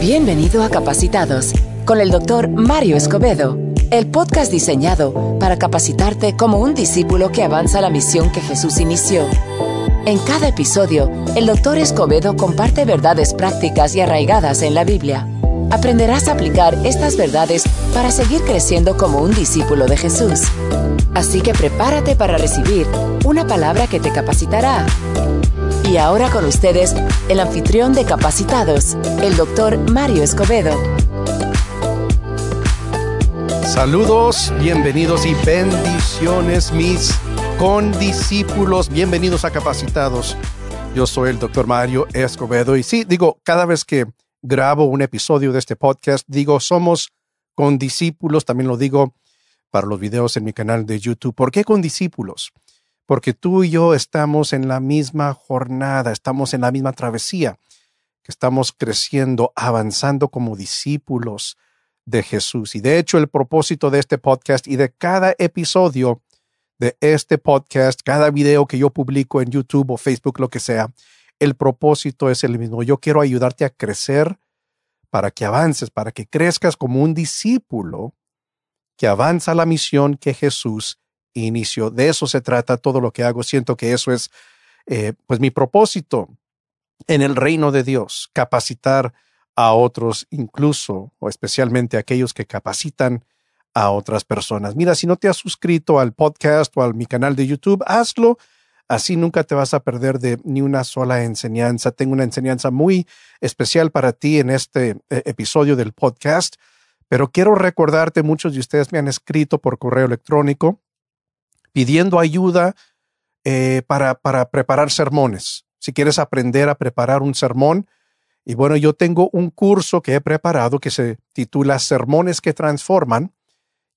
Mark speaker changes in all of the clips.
Speaker 1: Bienvenido a Capacitados con el doctor Mario Escobedo, el podcast diseñado para capacitarte como un discípulo que avanza la misión que Jesús inició. En cada episodio, el doctor Escobedo comparte verdades prácticas y arraigadas en la Biblia. Aprenderás a aplicar estas verdades para seguir creciendo como un discípulo de Jesús. Así que prepárate para recibir una palabra que te capacitará. Y ahora con ustedes, el anfitrión de Capacitados, el doctor Mario Escobedo.
Speaker 2: Saludos, bienvenidos y bendiciones mis condiscípulos. Bienvenidos a Capacitados. Yo soy el doctor Mario Escobedo y sí, digo, cada vez que grabo un episodio de este podcast, digo, somos condiscípulos, también lo digo para los videos en mi canal de YouTube. ¿Por qué condiscípulos? Porque tú y yo estamos en la misma jornada, estamos en la misma travesía, que estamos creciendo, avanzando como discípulos de Jesús. Y de hecho, el propósito de este podcast y de cada episodio de este podcast, cada video que yo publico en YouTube o Facebook, lo que sea, el propósito es el mismo. Yo quiero ayudarte a crecer para que avances, para que crezcas como un discípulo que avanza la misión que Jesús inició. De eso se trata todo lo que hago. Siento que eso es eh, pues mi propósito en el reino de Dios, capacitar a otros, incluso o especialmente aquellos que capacitan a otras personas. Mira, si no te has suscrito al podcast o a mi canal de YouTube, hazlo. Así nunca te vas a perder de ni una sola enseñanza. Tengo una enseñanza muy especial para ti en este eh, episodio del podcast, pero quiero recordarte, muchos de ustedes me han escrito por correo electrónico pidiendo ayuda eh, para, para preparar sermones. Si quieres aprender a preparar un sermón, y bueno, yo tengo un curso que he preparado que se titula Sermones que Transforman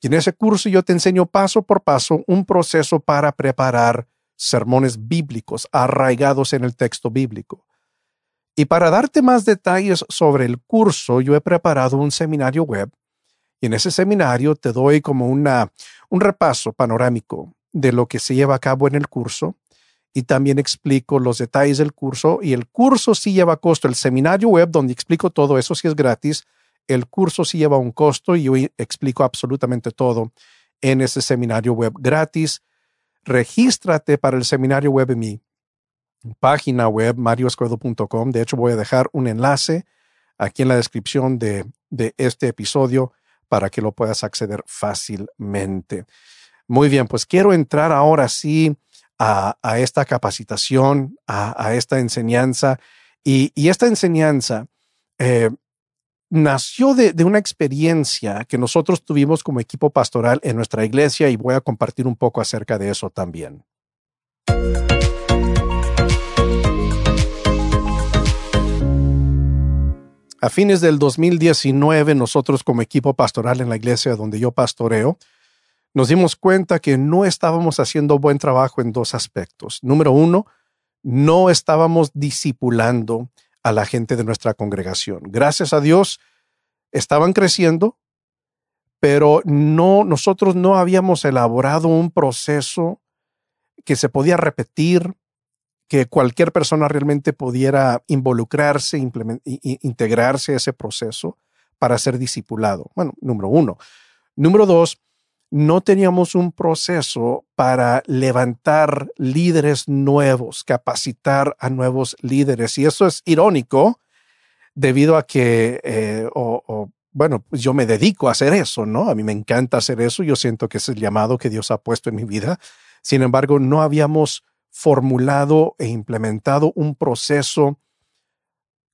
Speaker 2: y en ese curso yo te enseño paso por paso un proceso para preparar sermones bíblicos arraigados en el texto bíblico. Y para darte más detalles sobre el curso, yo he preparado un seminario web y en ese seminario te doy como una, un repaso panorámico de lo que se lleva a cabo en el curso y también explico los detalles del curso y el curso sí lleva costo. El seminario web donde explico todo eso sí es gratis, el curso sí lleva un costo y yo explico absolutamente todo en ese seminario web gratis. Regístrate para el seminario web en mi página web, marioscuedo.com. De hecho, voy a dejar un enlace aquí en la descripción de, de este episodio para que lo puedas acceder fácilmente. Muy bien, pues quiero entrar ahora sí a, esta capacitación, a, esta enseñanza. Y, esta enseñanza eh, nació de, una experiencia que nosotros tuvimos como equipo pastoral en nuestra iglesia y voy a compartir un poco acerca de eso también. A fines del 2019, nosotros como equipo pastoral en la iglesia donde yo pastoreo, nos dimos cuenta que no estábamos haciendo buen trabajo en dos aspectos. Número uno, no estábamos discipulando a la gente de nuestra congregación. Gracias a Dios, estaban creciendo, pero no, nosotros no habíamos elaborado un proceso que se podía repetir, que cualquier persona realmente pudiera involucrarse, integrarse a ese proceso para ser discipulado. Bueno, número uno. Número dos, no teníamos un proceso para levantar líderes nuevos, capacitar a nuevos líderes. Y eso es irónico debido a que, eh, bueno, pues yo me dedico a hacer eso, ¿no? A mí me encanta hacer eso. Yo siento que es el llamado que Dios ha puesto en mi vida. Sin embargo, no habíamos formulado e implementado un proceso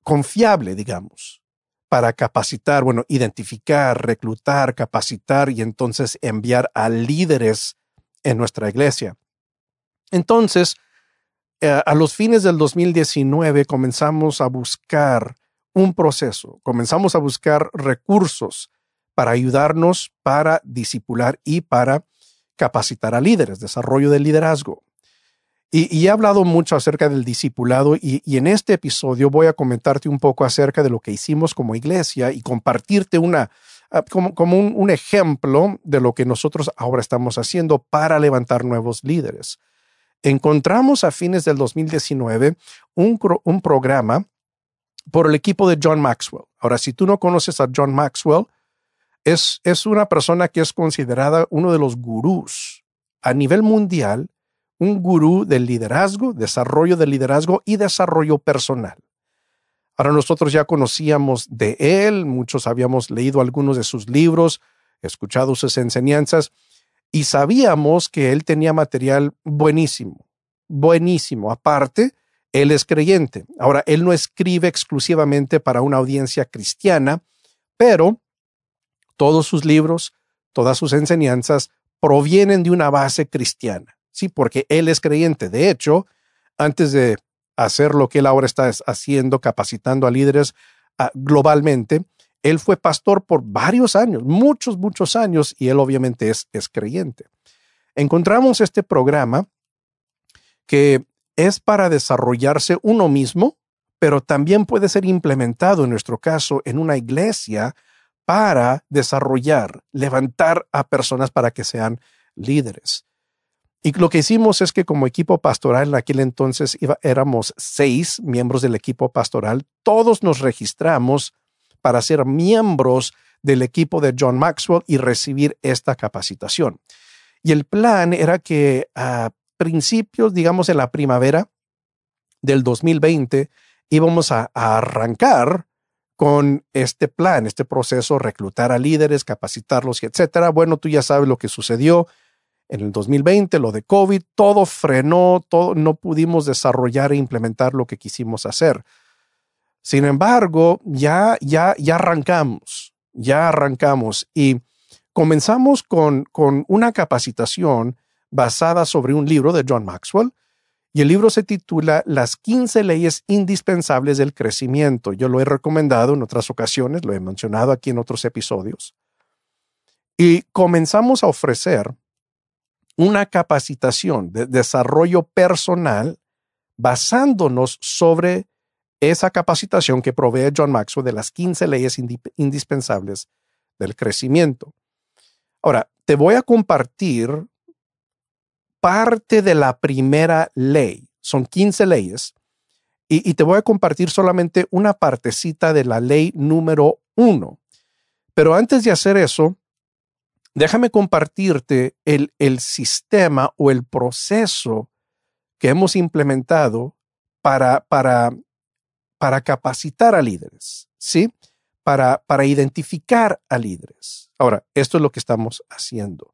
Speaker 2: confiable, digamos, para capacitar, bueno, identificar, reclutar, capacitar y entonces enviar a líderes en nuestra iglesia. Entonces, eh, a los fines del 2019 comenzamos a buscar un proceso, comenzamos a buscar recursos para ayudarnos para disipular y para capacitar a líderes, desarrollo del liderazgo. Y, he hablado mucho acerca del discipulado y, en este episodio voy a comentarte un poco acerca de lo que hicimos como iglesia y compartirte una ah, como, como un, un, ejemplo de lo que nosotros ahora estamos haciendo para levantar nuevos líderes. Encontramos a fines del 2019 un, un programa por el equipo de John Maxwell. Ahora, si tú no conoces a John Maxwell, es, es una persona que es considerada uno de los gurús a nivel mundial, un gurú del liderazgo, desarrollo del liderazgo y desarrollo personal. Ahora nosotros ya conocíamos de él, muchos habíamos leído algunos de sus libros, escuchado sus enseñanzas y sabíamos que él tenía material buenísimo, buenísimo. Aparte, él es creyente. Ahora, él no escribe exclusivamente para una audiencia cristiana, pero todos sus libros, todas sus enseñanzas provienen de una base cristiana. Sí, porque él es creyente. De hecho, antes de hacer lo que él ahora está haciendo, capacitando a líderes globalmente. Él fue pastor por varios años, muchos, muchos años, y él obviamente es, es creyente. Encontramos este programa que es para desarrollarse uno mismo, pero también puede ser implementado en nuestro caso en una iglesia para desarrollar, levantar a personas para que sean líderes. Y lo que hicimos es que como equipo pastoral, en aquel entonces éramos seis miembros del equipo pastoral, todos nos registramos para ser miembros del equipo de John Maxwell y recibir esta capacitación. Y el plan era que a principios, digamos, en la primavera del 2020, íbamos a, a arrancar con este plan, este proceso, reclutar a líderes, capacitarlos y etcétera. Bueno, tú ya sabes lo que sucedió en el 2020, lo de COVID, todo frenó, todo, no pudimos desarrollar e implementar lo que quisimos hacer. Sin embargo, ya, ya, ya arrancamos, ya arrancamos y comenzamos con, con una capacitación basada sobre un libro de John Maxwell y el libro se titula Las 15 leyes indispensables del crecimiento. Yo lo he recomendado en otras ocasiones, lo he mencionado aquí en otros episodios. Y comenzamos a ofrecer una capacitación de desarrollo personal basándonos sobre esa capacitación que provee John Maxwell de las 15 leyes indispensables del crecimiento. Ahora, te voy a compartir parte de la primera ley. Son 15 leyes. Y, y, te voy a compartir solamente una partecita de la ley número uno. Pero antes de hacer eso, déjame compartirte el, el sistema o el proceso que hemos implementado para, para, para capacitar a líderes, ¿sí? Para, para identificar a líderes. Ahora, esto es lo que estamos haciendo.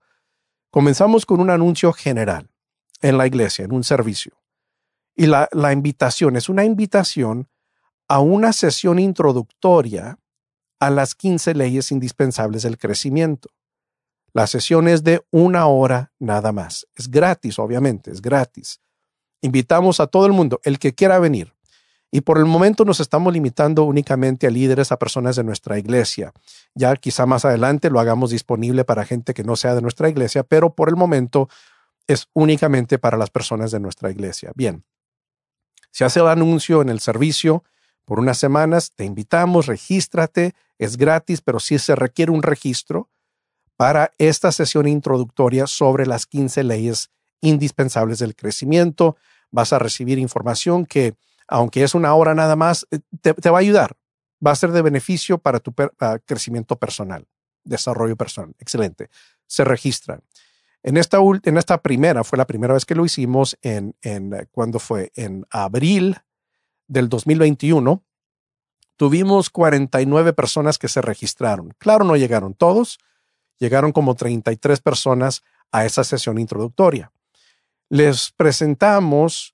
Speaker 2: Comenzamos con un anuncio general en la iglesia, en un servicio. Y la, la invitación es una invitación a una sesión introductoria a las 15 leyes indispensables del crecimiento. La sesión es de una hora nada más. Es gratis, obviamente, es gratis. Invitamos a todo el mundo, el que quiera venir. Y por el momento nos estamos limitando únicamente a líderes, a personas de nuestra iglesia. Ya quizá más adelante lo hagamos disponible para gente que no sea de nuestra iglesia, pero por el momento es únicamente para las personas de nuestra iglesia. Bien, se hace el anuncio en el servicio por unas semanas, te invitamos, regístrate, es gratis, pero sí se requiere un registro para esta sesión introductoria sobre las 15 leyes indispensables del crecimiento. Vas a recibir información que, aunque es una hora nada más, eh, te, va a ayudar. Va a ser de beneficio para tu crecimiento personal, desarrollo personal. Excelente. Se registran. En esta, en esta primera, fue la primera vez que lo hicimos en, en eh, cuando fue en abril del 2021, tuvimos 49 personas que se registraron. Claro, no llegaron todos, llegaron como 33 personas a esa sesión introductoria. Les presentamos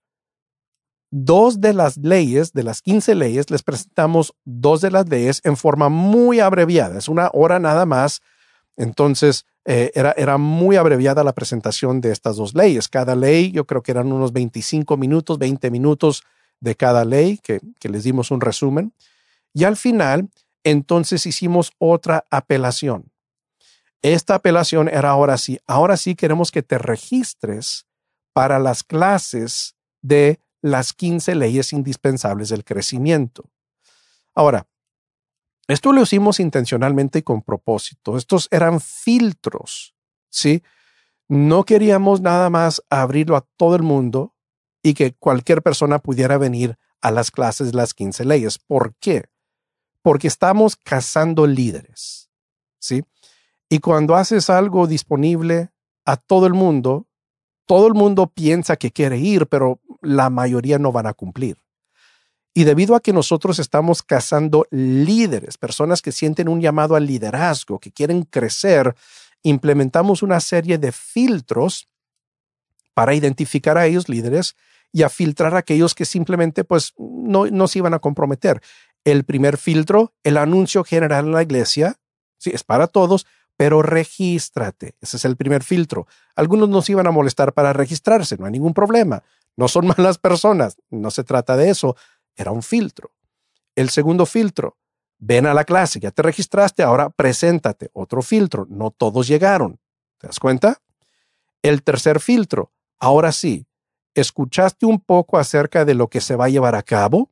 Speaker 2: dos de las leyes, de las 15 leyes, les presentamos dos de las leyes en forma muy abreviada. Es una hora nada más. Entonces, eh, era, era muy abreviada la presentación de estas dos leyes. Cada ley, yo creo que eran unos 25 minutos, 20 minutos de cada ley, que, que les dimos un resumen. Y al final, entonces hicimos otra apelación. Esta apelación era ahora sí, ahora sí queremos que te registres para las clases de las 15 leyes indispensables del crecimiento. Ahora, Esto lo hicimos intencionalmente y con propósito. Estos eran filtros, ¿sí? No queríamos nada más abrirlo a todo el mundo y que cualquier persona pudiera venir a las clases de las 15 leyes. ¿Por qué? Porque estamos cazando líderes, ¿sí? Y cuando haces algo disponible a todo el mundo, todo el mundo piensa que quiere ir, pero la mayoría no van a cumplir. Y debido a que nosotros estamos cazando líderes, personas que sienten un llamado al liderazgo, que quieren crecer, implementamos una serie de filtros para identificar a ellos líderes y a filtrar a aquellos que simplemente pues no, no se iban a comprometer. El primer filtro, el anuncio general en la iglesia, sí, es para todos, pero regístrate. Ese es el primer filtro. Algunos nos iban a molestar para registrarse, no hay ningún problema. No son malas personas, no se trata de eso era un filtro. El segundo filtro, ven a la clase, ya te registraste, ahora preséntate. Otro filtro, no todos llegaron. ¿Te das cuenta? El tercer filtro, ahora sí, escuchaste un poco acerca de lo que se va a llevar a cabo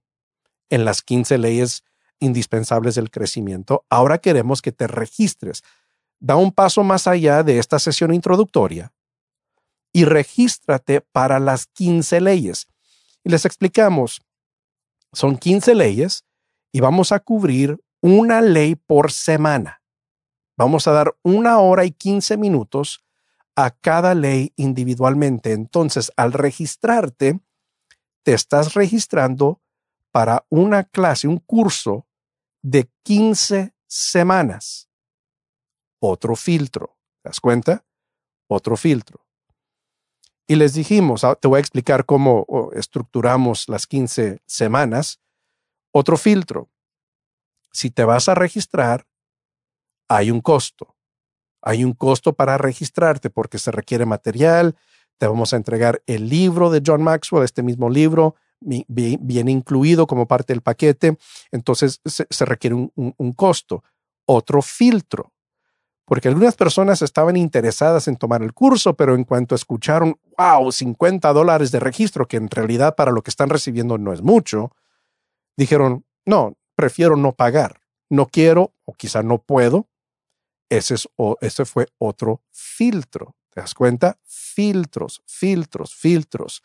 Speaker 2: en las 15 leyes indispensables del crecimiento. Ahora queremos que te registres. Da un paso más allá de esta sesión introductoria y regístrate para las 15 leyes. Y les explicamos, son 15 leyes y vamos a cubrir una ley por semana. Vamos a dar una hora y 15 minutos a cada ley individualmente. Entonces, al registrarte, te estás registrando para una clase, un curso de 15 semanas. Otro filtro. ¿Te das cuenta? Otro filtro. Y les dijimos, ah, te voy a explicar cómo estructuramos las 15 semanas. Otro filtro. Si te vas a registrar, hay un costo. Hay un costo para registrarte porque se requiere material. Te vamos a entregar el libro de John Maxwell, este mismo libro, viene incluido como parte del paquete. Entonces se, requiere un costo. Otro filtro porque algunas personas estaban interesadas en tomar el curso, pero en cuanto escucharon, wow, 50 dólares de registro, que en realidad para lo que están recibiendo no es mucho, dijeron, no, prefiero no pagar, no quiero o quizá no puedo. Ese, es, ese fue otro filtro. ¿Te das cuenta? Filtros, filtros, filtros.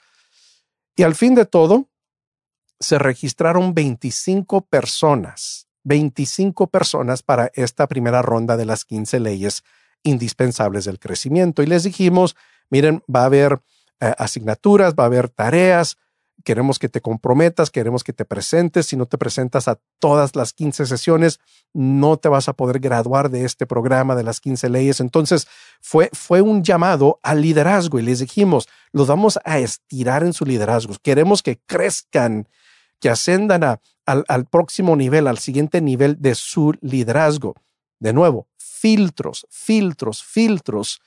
Speaker 2: Y al fin de todo, se registraron 25 personas 25 personas para esta primera ronda de las 15 leyes indispensables del crecimiento. Y les dijimos, miren, va a haber eh, asignaturas, va a haber tareas, queremos que te comprometas, queremos que te presentes. Si no te presentas a todas las 15 sesiones, no te vas a poder graduar de este programa de las 15 leyes. Entonces, fue, fue un llamado al liderazgo y les dijimos, los vamos a estirar en su liderazgo. Queremos que crezcan que ascendan al, próximo nivel, al siguiente nivel de su liderazgo. De nuevo, filtros, filtros, filtros,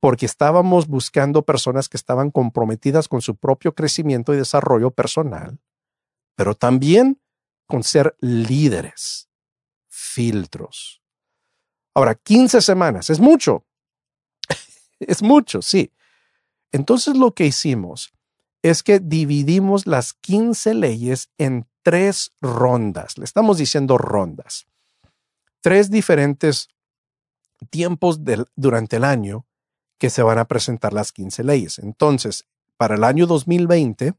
Speaker 2: porque estábamos buscando personas que estaban comprometidas con su propio crecimiento y desarrollo personal, pero también con ser líderes, filtros. Ahora, 15 semanas, es mucho, es mucho, sí. Entonces lo que hicimos es que dividimos las 15 leyes en tres rondas. Le estamos diciendo rondas. Tres diferentes tiempos durante el año que se van a presentar las 15 leyes. Entonces, para el año 2020,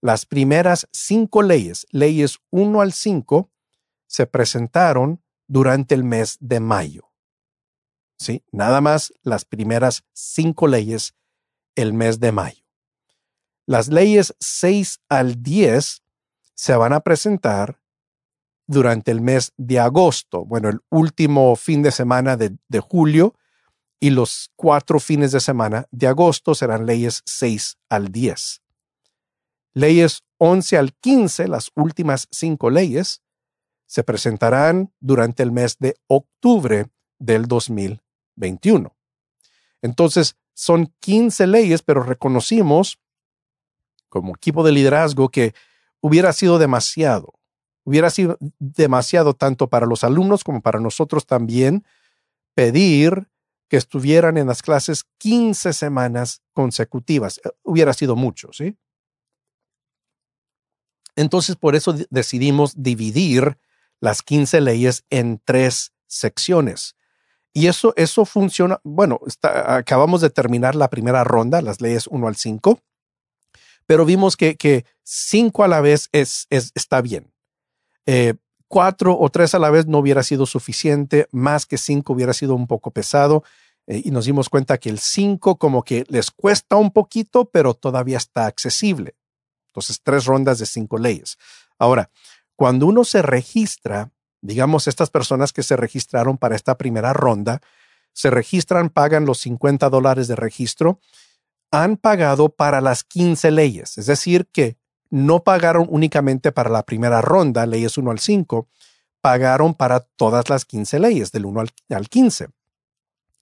Speaker 2: las primeras cinco leyes, leyes 1 al 5, se presentaron durante el mes de mayo. ¿Sí? Nada más las primeras cinco leyes el mes de mayo. Las leyes 6 al 10 se van a presentar durante el mes de agosto, bueno, el último fin de semana de, julio y los cuatro fines de semana de agosto serán leyes 6 al 10. Leyes 11 al 15, las últimas cinco leyes, se presentarán durante el mes de octubre del 2021. Entonces, son 15 leyes, pero reconocimos como equipo de liderazgo que hubiera sido demasiado. Hubiera sido demasiado tanto para los alumnos como para nosotros también pedir que estuvieran en las clases 15 semanas consecutivas. Eh, hubiera sido mucho, ¿sí? Entonces, por eso decidimos dividir las 15 leyes en tres secciones. Y eso, eso funciona, bueno, acabamos de terminar la primera ronda, las leyes 1 al 5, pero vimos que, cinco a la vez es, es está bien. Eh, cuatro o tres a la vez no hubiera sido suficiente, más que cinco hubiera sido un poco pesado. Eh, y nos dimos cuenta que el 5 como que les cuesta un poquito, pero todavía está accesible. Entonces, tres rondas de cinco leyes. Ahora, cuando uno se registra, digamos, estas personas que se registraron para esta primera ronda, se registran, pagan los 50 dólares de registro, han pagado para las 15 leyes, es decir, que no pagaron únicamente para la primera ronda, leyes 1 al 5, pagaron para todas las 15 leyes, del 1 al, 15.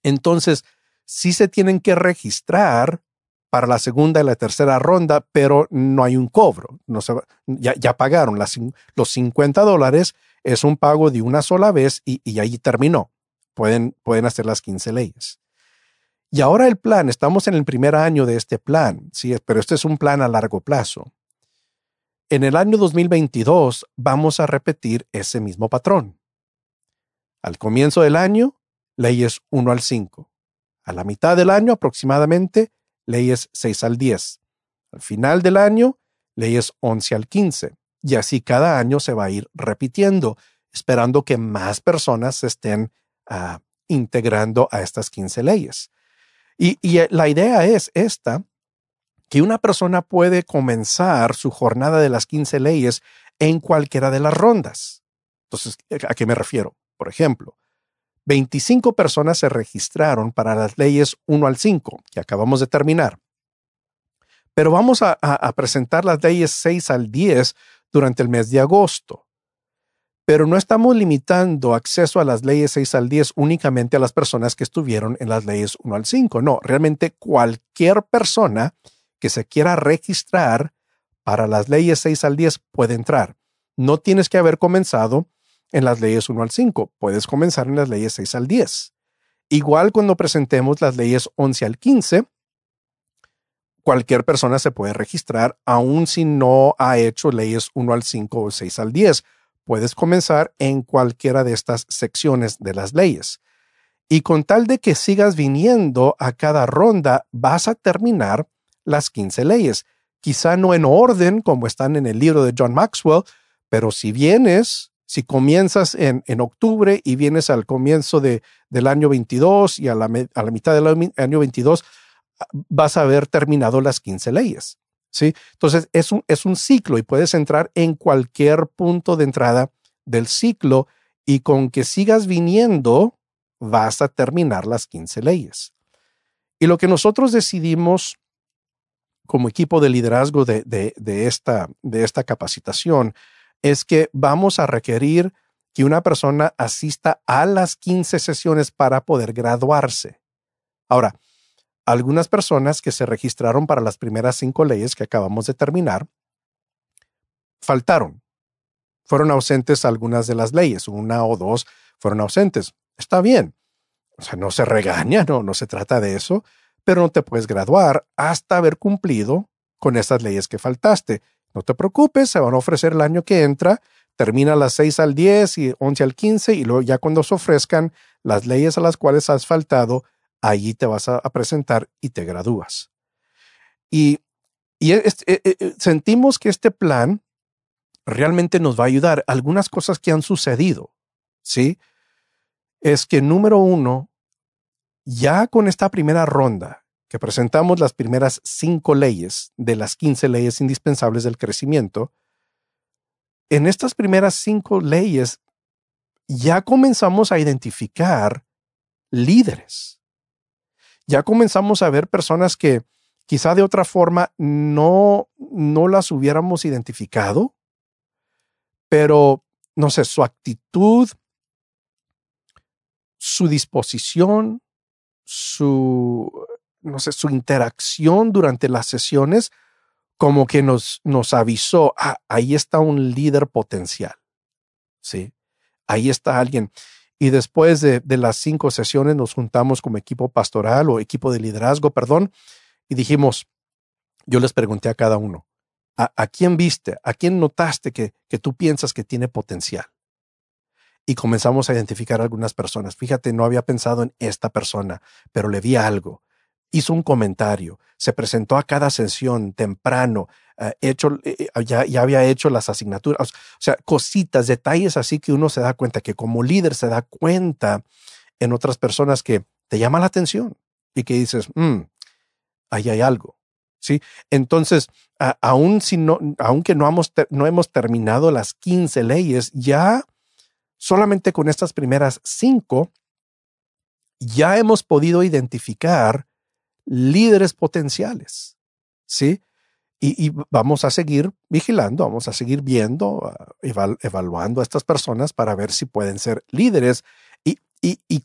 Speaker 2: Entonces, sí se tienen que registrar para la segunda y la tercera ronda, pero no hay un cobro. No ya, pagaron los 50 dólares, es un pago de una sola vez y, y ahí terminó. Pueden, pueden hacer las 15 leyes. Y ahora el plan, estamos en el primer año de este plan, sí, pero este es un plan a largo plazo. En el año 2022 vamos a repetir ese mismo patrón. Al comienzo del año, leyes 1 al 5. A la mitad del año aproximadamente, leyes 6 al 10. Al final del año, leyes 11 al 15. Y así cada año se va a ir repitiendo, esperando que más personas se estén ah, integrando a estas 15 leyes. Y, eh, la idea es esta, que una persona puede comenzar su jornada de las 15 leyes en cualquiera de las rondas. Entonces, ¿a qué me refiero? Por ejemplo, 25 personas se registraron para las leyes 1 al 5, que acabamos de terminar. Pero vamos a, presentar las leyes 6 al 10 durante el mes de agosto. Pero no estamos limitando acceso a las leyes 6 al 10 únicamente a las personas que estuvieron en las leyes 1 al 5. No, realmente cualquier persona que se quiera registrar para las leyes 6 al 10 puede entrar. No tienes que haber comenzado en las leyes 1 al 5, puedes comenzar en las leyes 6 al 10. Igual cuando presentemos las leyes 11 al 15, cualquier persona se puede registrar, aun si no ha hecho leyes 1 al 5 o 6 al 10. Puedes comenzar en cualquiera de estas secciones de las leyes. Y con tal de que sigas viniendo a cada ronda, vas a terminar las 15 leyes. Quizá no en orden como están en el libro de John Maxwell, pero si vienes si comienzas en, en, octubre y vienes al comienzo de, del año 22 y a la, a la mitad del año 22, vas a haber terminado las 15 leyes. Entonces, es un, es un ciclo y puedes entrar en cualquier punto de entrada del ciclo y con que sigas viniendo, vas a terminar las 15 leyes. Y lo que nosotros decidimos como equipo de liderazgo de, de, de esta, de esta capacitación es que vamos a requerir que una persona asista a las 15 sesiones para poder graduarse. Ahora, algunas personas que se registraron para las primeras cinco leyes que acabamos de terminar, faltaron. Fueron ausentes algunas de las leyes, una o dos fueron ausentes. Está bien. O sea, no se regaña, no, no se trata de eso, pero no te puedes graduar hasta haber cumplido con esas leyes que faltaste. No te preocupes, se van a ofrecer el año que entra, termina las 6 al 10 y 11 al 15 y luego ya cuando se ofrezcan las leyes a las cuales has faltado, allí te vas a, presentar y te gradúas. Y, e, e, e, sentimos que este plan realmente nos va a ayudar. Algunas cosas que han sucedido, ¿sí? Es que número uno, ya con esta primera ronda, que presentamos las primeras cinco leyes de las 15 leyes indispensables del crecimiento, en estas primeras cinco leyes ya comenzamos a identificar líderes. Ya comenzamos a ver personas que quizá de otra forma no, no las hubiéramos identificado, pero no sé, su actitud, su disposición, su no sé, su interacción durante las sesiones como que nos, nos avisó, ah, ahí está un líder potencial. Sí, ahí está alguien. Y después de, las cinco sesiones nos juntamos como equipo pastoral o equipo de liderazgo, perdón, y dijimos, yo les pregunté a cada uno, ¿a, quién viste? ¿A quién notaste que, que tú piensas que tiene potencial? y comenzamos a identificar algunas personas. Fíjate, no había pensado en esta persona, pero le vi algo. Hizo un comentario, se presentó a cada sesión temprano, eh, hecho, eh, eh, ya, ya, había hecho las asignaturas, o sea, cositas, detalles así que uno se da cuenta, que como líder se da cuenta en otras personas que te llama la atención y que dices, mm, ahí hay algo. ¿Sí? Entonces, si no, aunque no hemos, no hemos terminado las 15 leyes, ya solamente con estas primeras cinco, ya hemos podido identificar líderes potenciales. ¿Sí? Y, vamos a seguir vigilando, vamos a seguir viendo, ah, evaluando a estas personas para ver si pueden ser líderes y, y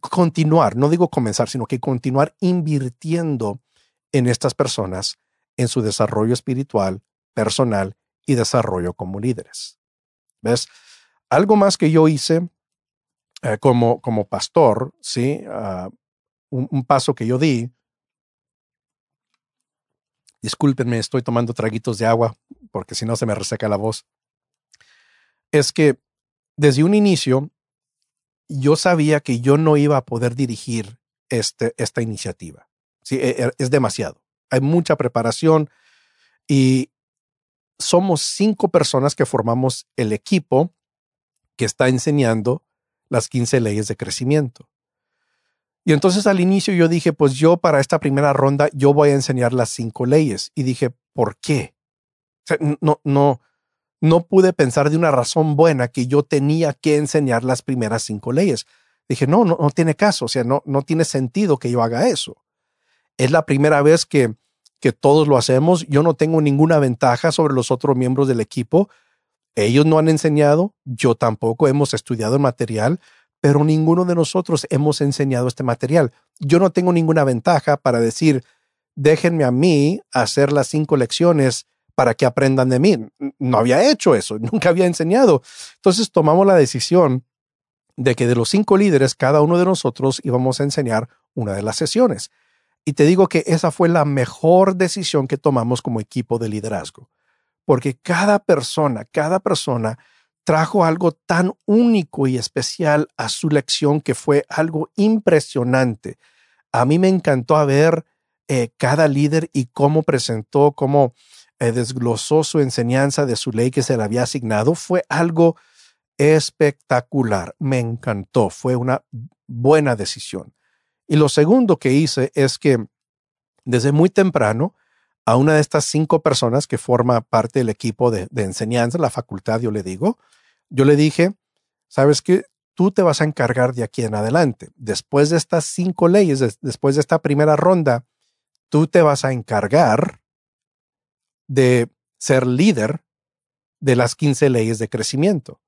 Speaker 2: continuar, no digo comenzar, sino que continuar invirtiendo en estas personas en su desarrollo espiritual, personal y desarrollo como líderes. ¿Ves? Algo más que yo hice eh, como, como pastor, ¿sí? Ah, un, paso que yo di. Discúlpenme, estoy tomando traguitos de agua porque si no se me reseca la voz. Es que desde un inicio yo sabía que yo no iba a poder dirigir este, esta iniciativa. Sí, e, e, es demasiado. Hay mucha preparación y somos cinco personas que formamos el equipo que está enseñando las 15 leyes de crecimiento. Y entonces al inicio yo dije, pues yo para esta primera ronda yo voy a enseñar las cinco leyes. Y dije, ¿por qué? no, no, no pude pensar de una razón buena que yo tenía que enseñar las primeras cinco leyes. Dije, no, no, no tiene caso, o sea, no, no tiene sentido que yo haga eso. Es la primera vez que, que todos lo hacemos. Yo no tengo ninguna ventaja sobre los otros miembros del equipo ellos no han enseñado, yo tampoco hemos estudiado el material, pero ninguno de nosotros hemos enseñado este material. Yo no tengo ninguna ventaja para decir, déjenme a mí hacer las cinco lecciones para que aprendan de mí. No había hecho eso, nunca había enseñado. Entonces tomamos la decisión de que de los cinco líderes, cada uno de nosotros íbamos a enseñar una de las sesiones. Y te digo que esa fue la mejor decisión que tomamos como equipo de liderazgo porque cada persona, cada persona trajo algo tan único y especial a su lección que fue algo impresionante. A mí me encantó ver eh, cada líder y cómo presentó, cómo eh, desglosó su enseñanza de su ley que se le había asignado. Fue algo espectacular. Me encantó. Fue una buena decisión. Y lo segundo que hice es que desde muy temprano a una de estas cinco personas que forma parte del equipo de, enseñanza, la facultad, yo le digo, yo le dije, sabes que tú te vas a encargar de aquí en adelante. Después de estas cinco leyes, después de esta primera ronda, tú te vas a encargar de ser líder de las 15 leyes de crecimiento.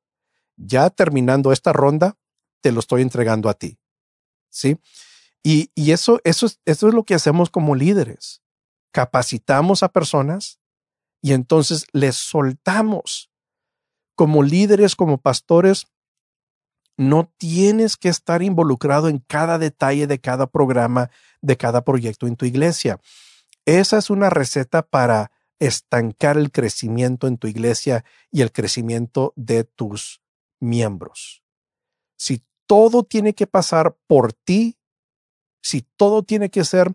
Speaker 2: Ya terminando esta ronda, te lo estoy entregando a ti. ¿Sí? Y, eso, eso, eso es lo que hacemos como líderes capacitamos a personas y entonces les soltamos. Como líderes, como pastores, no tienes que estar involucrado en cada detalle de cada programa, de cada proyecto en tu iglesia. Esa es una receta para estancar el crecimiento en tu iglesia y el crecimiento de tus miembros. Si todo tiene que pasar por ti, si todo tiene que ser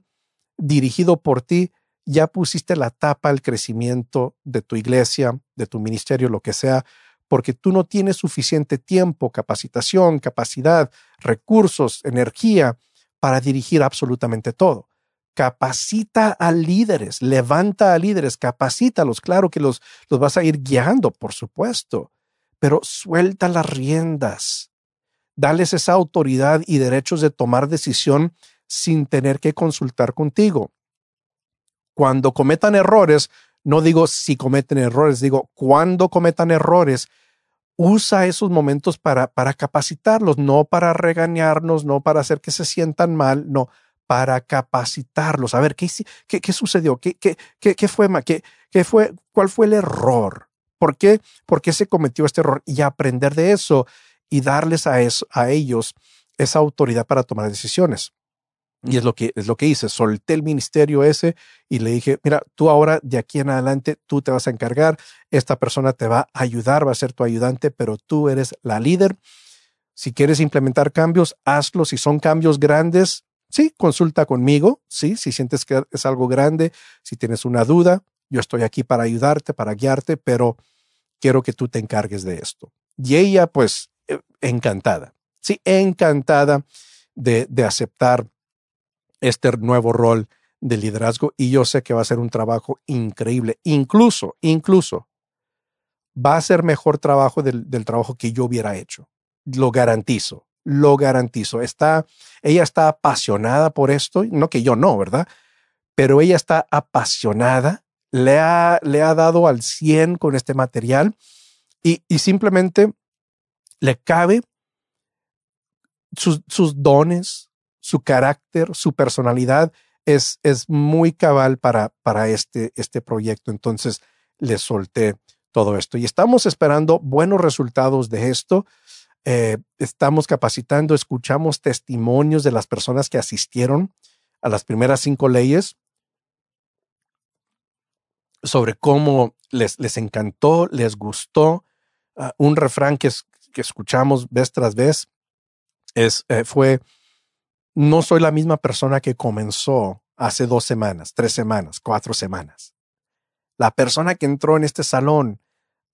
Speaker 2: dirigido por ti, ya pusiste la tapa al crecimiento de tu iglesia, de tu ministerio, lo que sea, porque tú no tienes suficiente tiempo, capacitación, capacidad, recursos, energía para dirigir absolutamente todo. Capacita a líderes, levanta a líderes, capacítalos. Claro que los, los vas a ir guiando, por supuesto, pero suelta las riendas. Dales esa autoridad y derechos de tomar decisión sin tener que consultar contigo cuando cometan errores, no digo si cometen errores, digo cuando cometan errores, usa esos momentos para, para capacitarlos, no para regañarnos, no para hacer que se sientan mal, no, para capacitarlos. A ver, ¿qué, qué, qué sucedió? ¿Qué, qué, qué, fue, qué, qué fue? ¿Cuál fue el error? ¿Por qué? ¿Por qué se cometió este error? Y aprender de eso y darles a, a ellos esa autoridad para tomar decisiones. Y es lo que es lo que hice. Solté el ministerio ese y le dije, mira, tú ahora de aquí en adelante tú te vas a encargar, esta persona te va a ayudar, va a ser tu ayudante, pero tú eres la líder Si quieres implementar cambios, hazlo. Si son cambios grandes, sí, consulta conmigo. Sí, si sientes que es algo grande, si tienes una duda, yo estoy aquí para ayudarte, para guiarte, pero quiero que tú te encargues de esto. Y ella, pues, eh, encantada. Sí, encantada de, de aceptar este nuevo rol de liderazgo y yo sé que va a ser un trabajo increíble. Incluso, incluso, va a ser mejor trabajo del, del trabajo que yo hubiera hecho. Lo garantizo, lo garantizo. Está, ella está apasionada por esto, no que yo no, ¿verdad? Pero ella está apasionada, le ha, le ha dado al 100 con este material y, y simplemente le cabe sus, sus dones, su carácter, su personalidad es, es muy cabal para, para este, este proyecto. Entonces le solté todo esto y estamos esperando buenos resultados de esto. Eh, estamos capacitando, escuchamos testimonios de las personas que asistieron a las primeras cinco leyes sobre cómo les, les encantó, les gustó. Uh, un refrán que, que, escuchamos vez tras vez es, eh, fue, no soy la misma persona que comenzó hace dos semanas, tres semanas, cuatro semanas. La persona que entró en este salón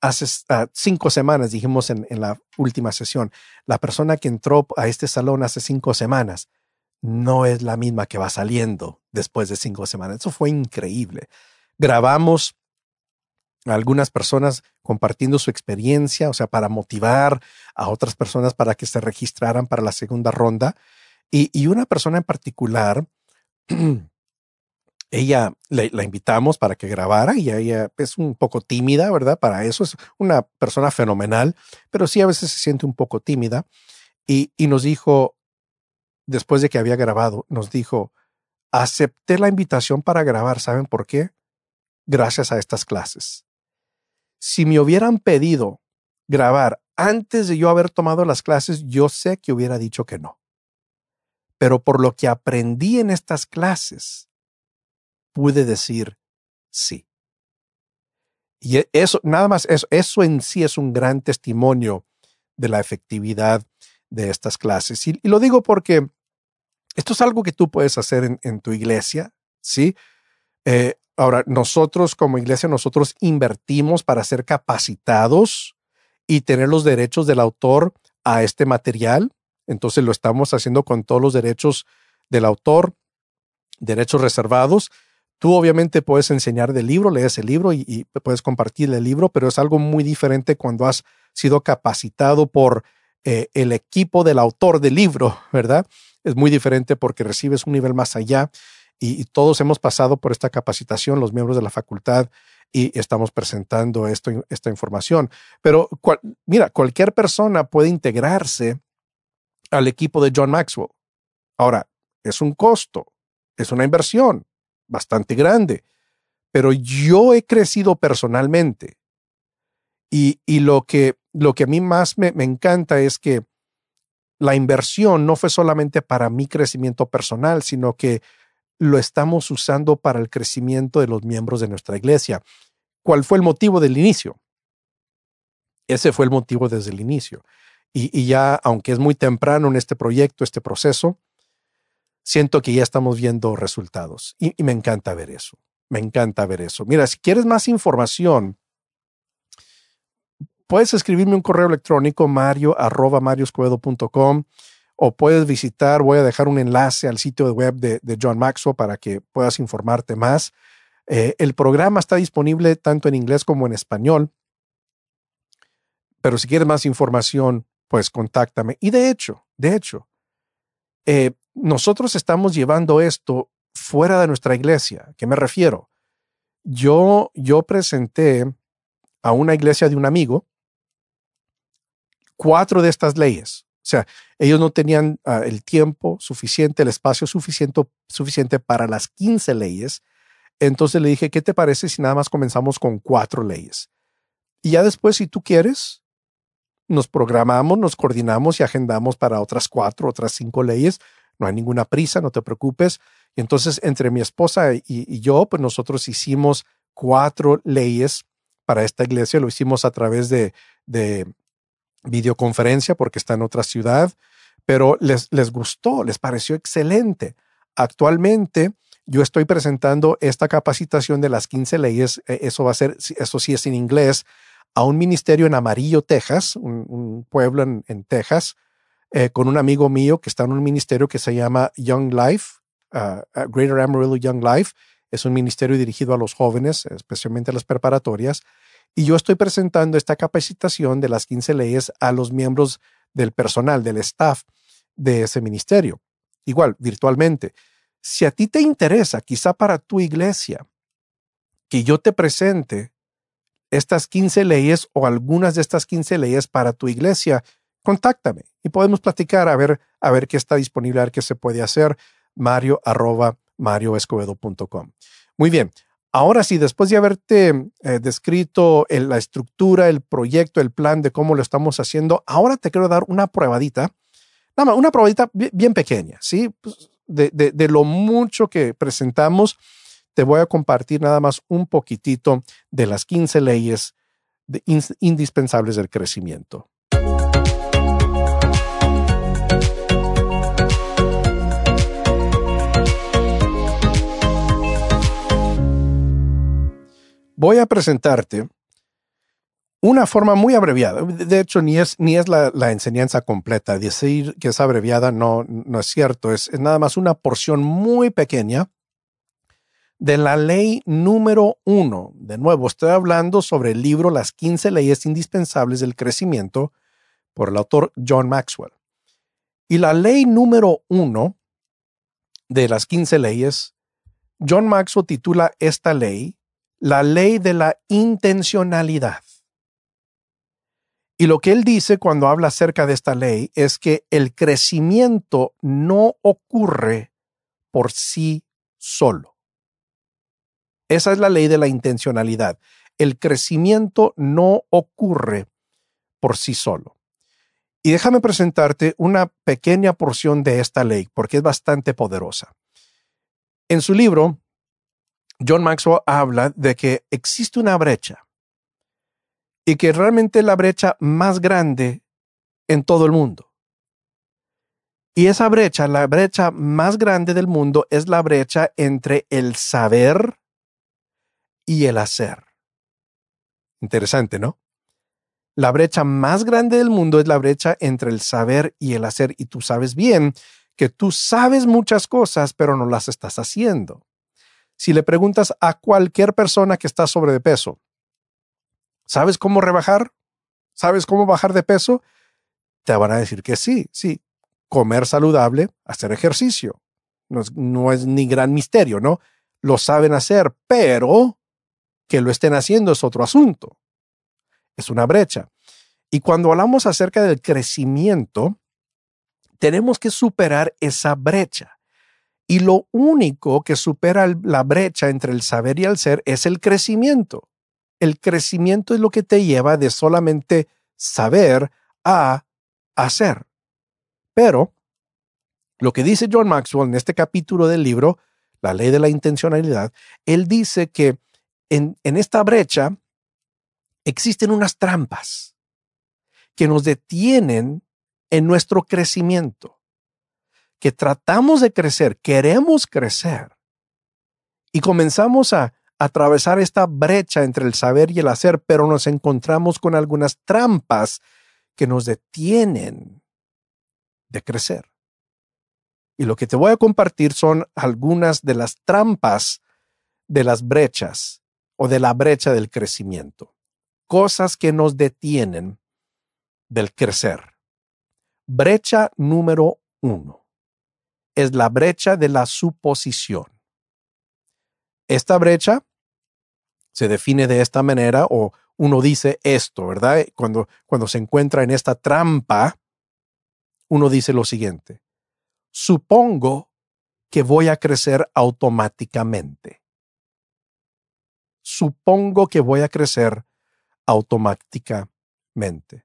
Speaker 2: hace uh, cinco semanas, dijimos en, en, la última sesión, la persona que entró a este salón hace cinco semanas no es la misma que va saliendo después de cinco semanas. Eso fue increíble. Grabamos a algunas personas compartiendo su experiencia, o sea, para motivar a otras personas para que se registraran para la segunda ronda. Y, una persona en particular ella la invitamos para que grabara y ella es un poco tímida, ¿verdad? Para eso es una persona fenomenal, pero sí a veces se siente un poco tímida. Y, y nos dijo, después de que había grabado, nos dijo, acepté la invitación para grabar, ¿saben por qué? Gracias a estas clases. Si me hubieran pedido grabar antes de yo haber tomado las clases, yo sé que hubiera dicho que no. Pero por lo que aprendí en estas clases, pude decir sí. Y e, eso, nada más, eso, eso en sí es un gran testimonio de la efectividad de estas clases. Y, lo digo porque esto es algo que tú puedes hacer en, en tu iglesia, ¿sí? Eh, ahora, nosotros como iglesia, nosotros invertimos para ser capacitados y tener los derechos del autor a este material. Entonces lo estamos haciendo con todos los derechos del autor, derechos reservados Tú obviamente puedes enseñar del libro, lees el libro y, puedes compartir el libro, pero es algo muy diferente cuando has sido capacitado por eh, el equipo del autor del libro, ¿verdad? Es muy diferente porque recibes un nivel más allá y, todos hemos pasado por esta capacitación, los miembros de la facultad, y estamos presentando esto, esta información. Pero mira, cualquier persona puede integrarse al equipo de John Maxwell. Ahora, es un costo, es una inversión bastante grande, pero yo he crecido personalmente. Y, y lo, que, lo que a mí más me, me encanta es que la inversión no fue solamente para mi crecimiento personal, sino que lo estamos usando para el crecimiento de los miembros de nuestra iglesia. ¿Cuál fue el motivo del inicio? Ese fue el motivo desde el inicio. Y, ya, aunque es muy temprano en este proyecto, este proceso, siento que ya estamos viendo resultados y, me encanta ver eso. Me encanta ver eso. Mira, si quieres más información, puedes escribirme un correo electrónico mario arroba o puedes visitar, voy a dejar un enlace al sitio web de, de John Maxwell para que puedas informarte más. Eh, el programa está disponible tanto en inglés como en español, pero si quieres más información, pues contáctame. Y de hecho, de hecho, eh, nosotros estamos llevando esto fuera de nuestra iglesia. ¿A qué me refiero? Yo, yo presenté a una iglesia de un amigo cuatro de estas leyes. O sea, ellos no tenían uh, el tiempo suficiente, el espacio suficiente, suficiente para las 15 leyes. Entonces le dije, ¿qué te parece si nada más comenzamos con cuatro leyes? Y ya después, si tú quieres, nos programamos, nos coordinamos y agendamos para otras cuatro, otras cinco leyes no hay ninguna prisa, no te preocupes. Y entonces entre mi esposa y, yo, pues nosotros hicimos cuatro leyes para esta iglesia, lo hicimos a través de, de videoconferencia porque está en otra ciudad, pero les, les gustó, les pareció excelente. Actualmente yo estoy presentando esta capacitación de las 15 leyes, e, eso va a ser, eso sí es en inglés, a un ministerio en Amarillo, Texas, un, pueblo en, Texas, eh, con un amigo mío que está en un ministerio que se llama Young Life, uh, uh, Greater Amarillo Young Life. Es un ministerio dirigido a los jóvenes, especialmente a las preparatorias. Y yo estoy presentando esta capacitación de las 15 leyes a los miembros del personal, del staff de ese ministerio. Igual, virtualmente. Si a ti te interesa, quizá para tu iglesia, que yo te presente estas 15 leyes o algunas de estas 15 leyes para tu iglesia, contáctame y podemos platicar a ver, a ver qué está disponible, a ver qué se puede hacer. Mario arroba marioescobedo.com. Muy bien. Ahora sí, después de haberte eh, descrito la estructura, el proyecto, el plan de cómo lo estamos haciendo, ahora te quiero dar una pruebadita, nada más, una probadita bien, pequeña, ¿sí? Pues, de, de, lo mucho que presentamos, te voy a compartir nada más un poquitito de las 15 leyes indispensables del crecimiento. voy a presentarte una forma muy abreviada. De hecho, ni es, ni es la, enseñanza completa. Decir que es abreviada no, no es cierto. Es, es, nada más una porción muy pequeña de la ley número uno. De nuevo, estoy hablando sobre el libro Las 15 leyes indispensables del crecimiento por el autor John Maxwell. Y la ley número uno de las 15 leyes, John Maxwell titula esta ley la ley de la intencionalidad. Y lo que él dice cuando habla acerca de esta ley es que el crecimiento no ocurre por sí solo. Esa es la ley de la intencionalidad. El crecimiento no ocurre por sí solo. Y déjame presentarte una pequeña porción de esta ley, porque es bastante poderosa. En su libro, John Maxwell habla de que existe una brecha y que realmente es la brecha más grande en todo el mundo. Y esa brecha, la brecha más grande del mundo, es la brecha entre el saber y el hacer. Interesante, ¿no? La brecha más grande del mundo es la brecha entre el saber y el hacer. Y tú sabes bien que tú sabes muchas cosas, pero no las estás haciendo. Si le preguntas a cualquier persona que está sobre de peso, ¿sabes cómo rebajar? ¿Sabes cómo bajar de peso? Te van a decir que sí, sí. Comer saludable, hacer ejercicio. No es, no es ni gran misterio, ¿no? Lo saben hacer, pero que lo estén haciendo es otro asunto. Es una brecha. Y cuando hablamos acerca del crecimiento, tenemos que superar esa brecha. Y lo único que supera la brecha entre el saber y el ser es el crecimiento. El crecimiento es lo que te lleva de solamente saber a hacer. Pero lo que dice John Maxwell en este capítulo del libro, La ley de la intencionalidad, él dice que en, en esta brecha existen unas trampas que nos detienen en nuestro crecimiento que tratamos de crecer, queremos crecer y comenzamos a atravesar esta brecha entre el saber y el hacer, pero nos encontramos con algunas trampas que nos detienen de crecer. Y lo que te voy a compartir son algunas de las trampas de las brechas o de la brecha del crecimiento. Cosas que nos detienen del crecer. Brecha número uno es la brecha de la suposición. Esta brecha se define de esta manera o uno dice esto, ¿verdad? Cuando, cuando se encuentra en esta trampa, uno dice lo siguiente, supongo que voy a crecer automáticamente. Supongo que voy a crecer automáticamente.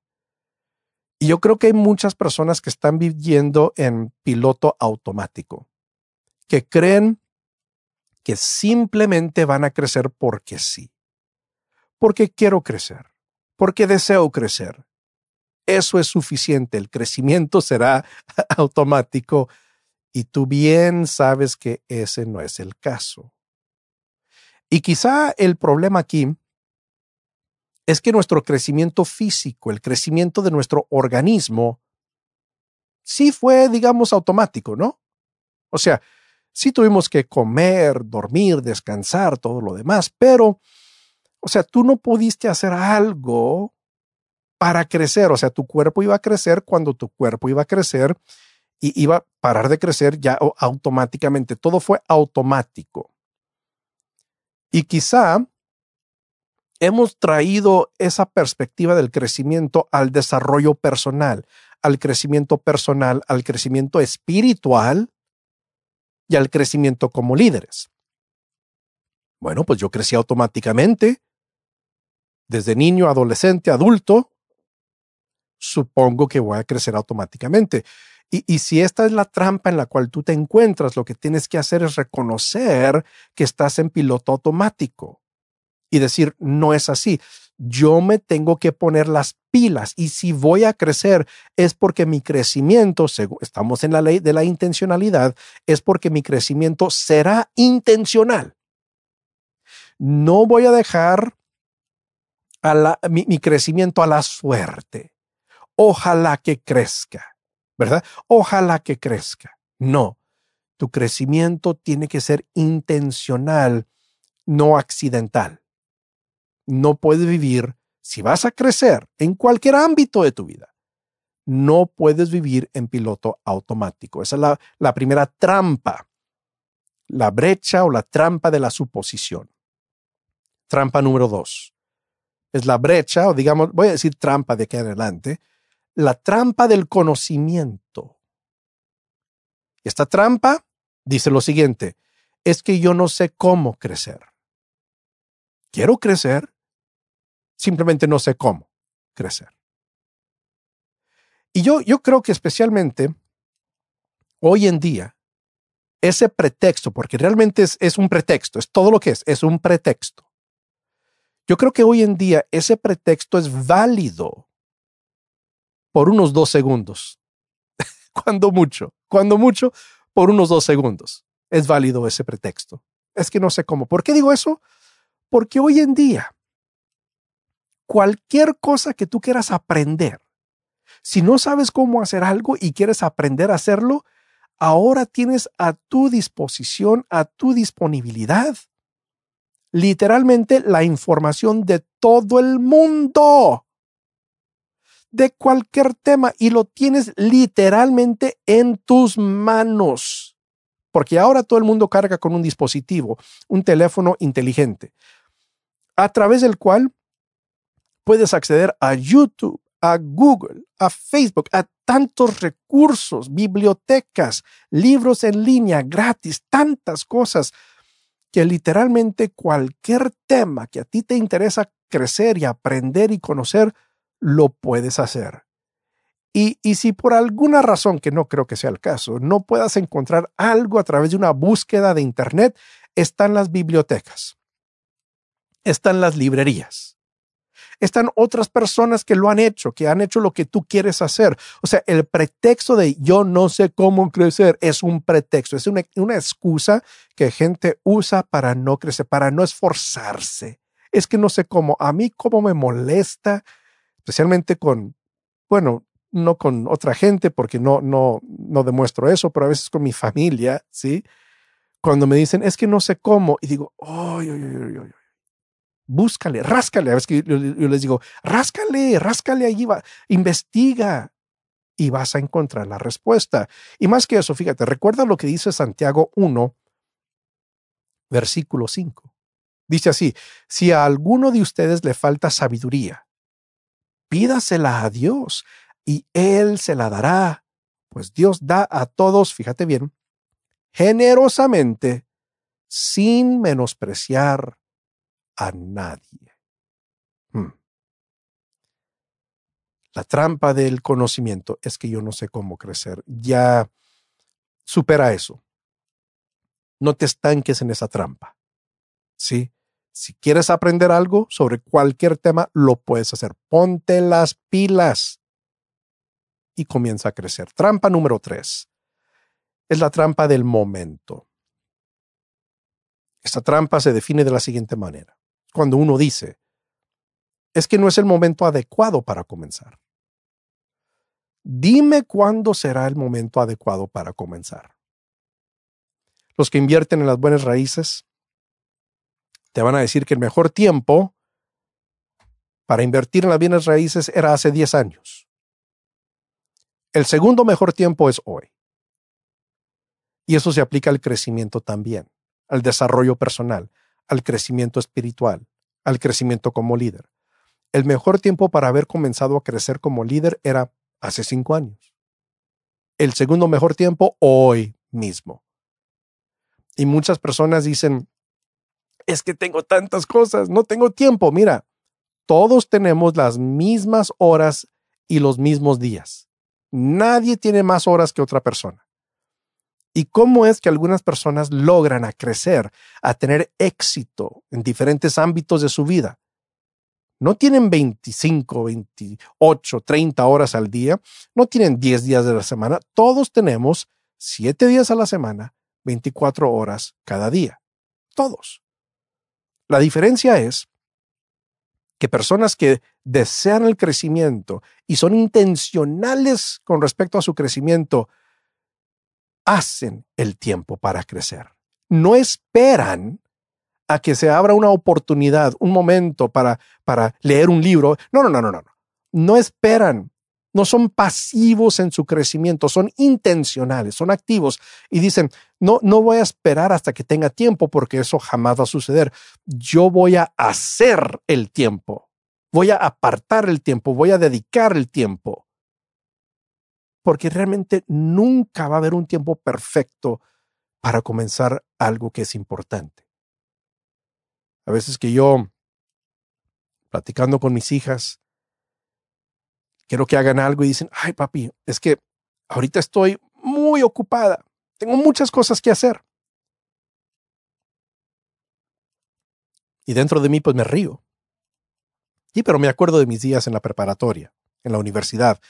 Speaker 2: Y yo creo que hay muchas personas que están viviendo en piloto automático, que creen que simplemente van a crecer porque sí, porque quiero crecer, porque deseo crecer. eso es suficiente, el crecimiento será automático y tú bien sabes que ese no es el caso. Y quizá el problema aquí es que nuestro crecimiento físico, el crecimiento de nuestro organismo, sí fue, digamos, automático, ¿no? O sea, sí tuvimos que comer, dormir, descansar, todo lo demás, pero, o sea, tú no pudiste hacer algo para crecer, o sea, tu cuerpo iba a crecer cuando tu cuerpo iba a crecer y iba a parar de crecer ya automáticamente, todo fue automático. Y quizá hemos traído esa perspectiva del crecimiento al desarrollo personal, al crecimiento personal, al crecimiento espiritual y al crecimiento como líderes. Bueno, pues yo crecí automáticamente, desde niño, adolescente, adulto, supongo que voy a crecer automáticamente. Y, si esta es la trampa en la cual tú te encuentras, lo que tienes que hacer es reconocer que estás en piloto automático y decir, no es así. Yo me tengo que poner las pilas y si voy a crecer es porque mi crecimiento, estamos en la ley de la intencionalidad, es porque mi crecimiento será intencional. No voy a dejar a mi crecimiento a la suerte. Ojalá que crezca, ¿verdad? Ojalá que crezca. No, tu crecimiento tiene que ser intencional, no accidental no puedes vivir, si vas a crecer en cualquier ámbito de tu vida, no puedes vivir en piloto automático. Esa es la, primera trampa, la brecha o la trampa de la suposición. Trampa número dos. Es la brecha, o digamos, voy a decir trampa de aquí adelante, la trampa del conocimiento. Esta trampa dice lo siguiente, es que yo no sé cómo crecer. Quiero crecer, Simplemente no sé cómo crecer. Y yo, yo creo que especialmente hoy en día, ese pretexto, porque realmente es, es un pretexto, es todo lo que es, es un pretexto. Yo creo que hoy en día ese pretexto es válido por unos dos segundos. cuando mucho, cuando mucho, por unos dos segundos. Es válido ese pretexto. Es que no sé cómo. ¿Por qué digo eso? Porque hoy en día cualquier cosa que tú quieras aprender. Si no sabes cómo hacer algo y quieres aprender a hacerlo, ahora tienes a tu disposición, a tu disponibilidad, literalmente la información de todo el mundo, de cualquier tema, y lo tienes literalmente en tus manos. Porque ahora todo el mundo carga con un dispositivo, un teléfono inteligente, a través del cual puedes acceder a YouTube, a Google, a Facebook, a tantos recursos, bibliotecas, libros en línea gratis, tantas cosas que literalmente cualquier tema que a ti te interesa crecer y aprender y conocer, lo puedes hacer. Y, y, si por alguna razón, que no creo que sea el caso, no puedas encontrar algo a través de una búsqueda de Internet, están las bibliotecas, están las librerías están otras personas que lo han hecho, que han hecho lo que tú quieres hacer. O sea, el pretexto de yo no sé cómo crecer es un pretexto, es una, excusa que gente usa para no crecer, para no esforzarse. Es que no sé cómo, a mí cómo me molesta, especialmente con, bueno, no con otra gente porque no, no, no demuestro eso, pero a veces con mi familia, ¿sí? Cuando me dicen, es que no sé cómo, y digo, ay, ay, ay, ay, búscale, ráscale. A veces que yo, les digo, ráscale, ráscale allí, va, investiga y vas a encontrar la respuesta. Y más que eso, fíjate, recuerda lo que dice Santiago 1, versículo 5. Dice así, si a alguno de ustedes le falta sabiduría, pídasela a Dios y Él se la dará, pues Dios da a todos, fíjate bien, generosamente, sin menospreciar a nadie. Hmm. La trampa del conocimiento es que yo no sé cómo crecer. Ya supera eso. No te estanques en esa trampa. ¿Sí? Si quieres aprender algo sobre cualquier tema, lo puedes hacer. Ponte las pilas. y comienza a crecer. Trampa número tres es la trampa del momento. Esta trampa se define de la siguiente manera. Cuando uno dice, es que no es el momento adecuado para comenzar. Dime cuándo será el momento adecuado para comenzar. Los que invierten en las buenas raíces te van a decir que el mejor tiempo para invertir en las bienes raíces era hace 10 años. El segundo mejor tiempo es hoy. Y eso se aplica al crecimiento también, al desarrollo personal, al crecimiento espiritual, al crecimiento como líder. El mejor tiempo para haber comenzado a crecer como líder era hace cinco años. El segundo mejor tiempo, hoy mismo. Y muchas personas dicen, es que tengo tantas cosas, no tengo tiempo. Mira, todos tenemos las mismas horas y los mismos días. Nadie tiene más horas que otra persona. ¿Y cómo es que algunas personas logran a crecer, a tener éxito en diferentes ámbitos de su vida? No tienen 25, 28, 30 horas al día, no tienen 10 días de la semana, todos tenemos 7 días a la semana, 24 horas cada día. Todos. La diferencia es que personas que desean el crecimiento y son intencionales con respecto a su crecimiento, hacen el tiempo para crecer. No esperan a que se abra una oportunidad, un momento para, para leer un libro. No, no, no, no, no. No esperan. No son pasivos en su crecimiento, son intencionales, son activos y dicen, no, no voy a esperar hasta que tenga tiempo porque eso jamás va a suceder. Yo voy a hacer el tiempo, voy a apartar el tiempo, voy a dedicar el tiempo. Porque realmente nunca va a haber un tiempo perfecto para comenzar algo que es importante. A veces que yo, platicando con mis hijas, quiero que hagan algo y dicen, ay papi, es que ahorita estoy muy ocupada, tengo muchas cosas que hacer. Y dentro de mí pues me río. Sí, pero me acuerdo de mis días en la preparatoria, en la universidad.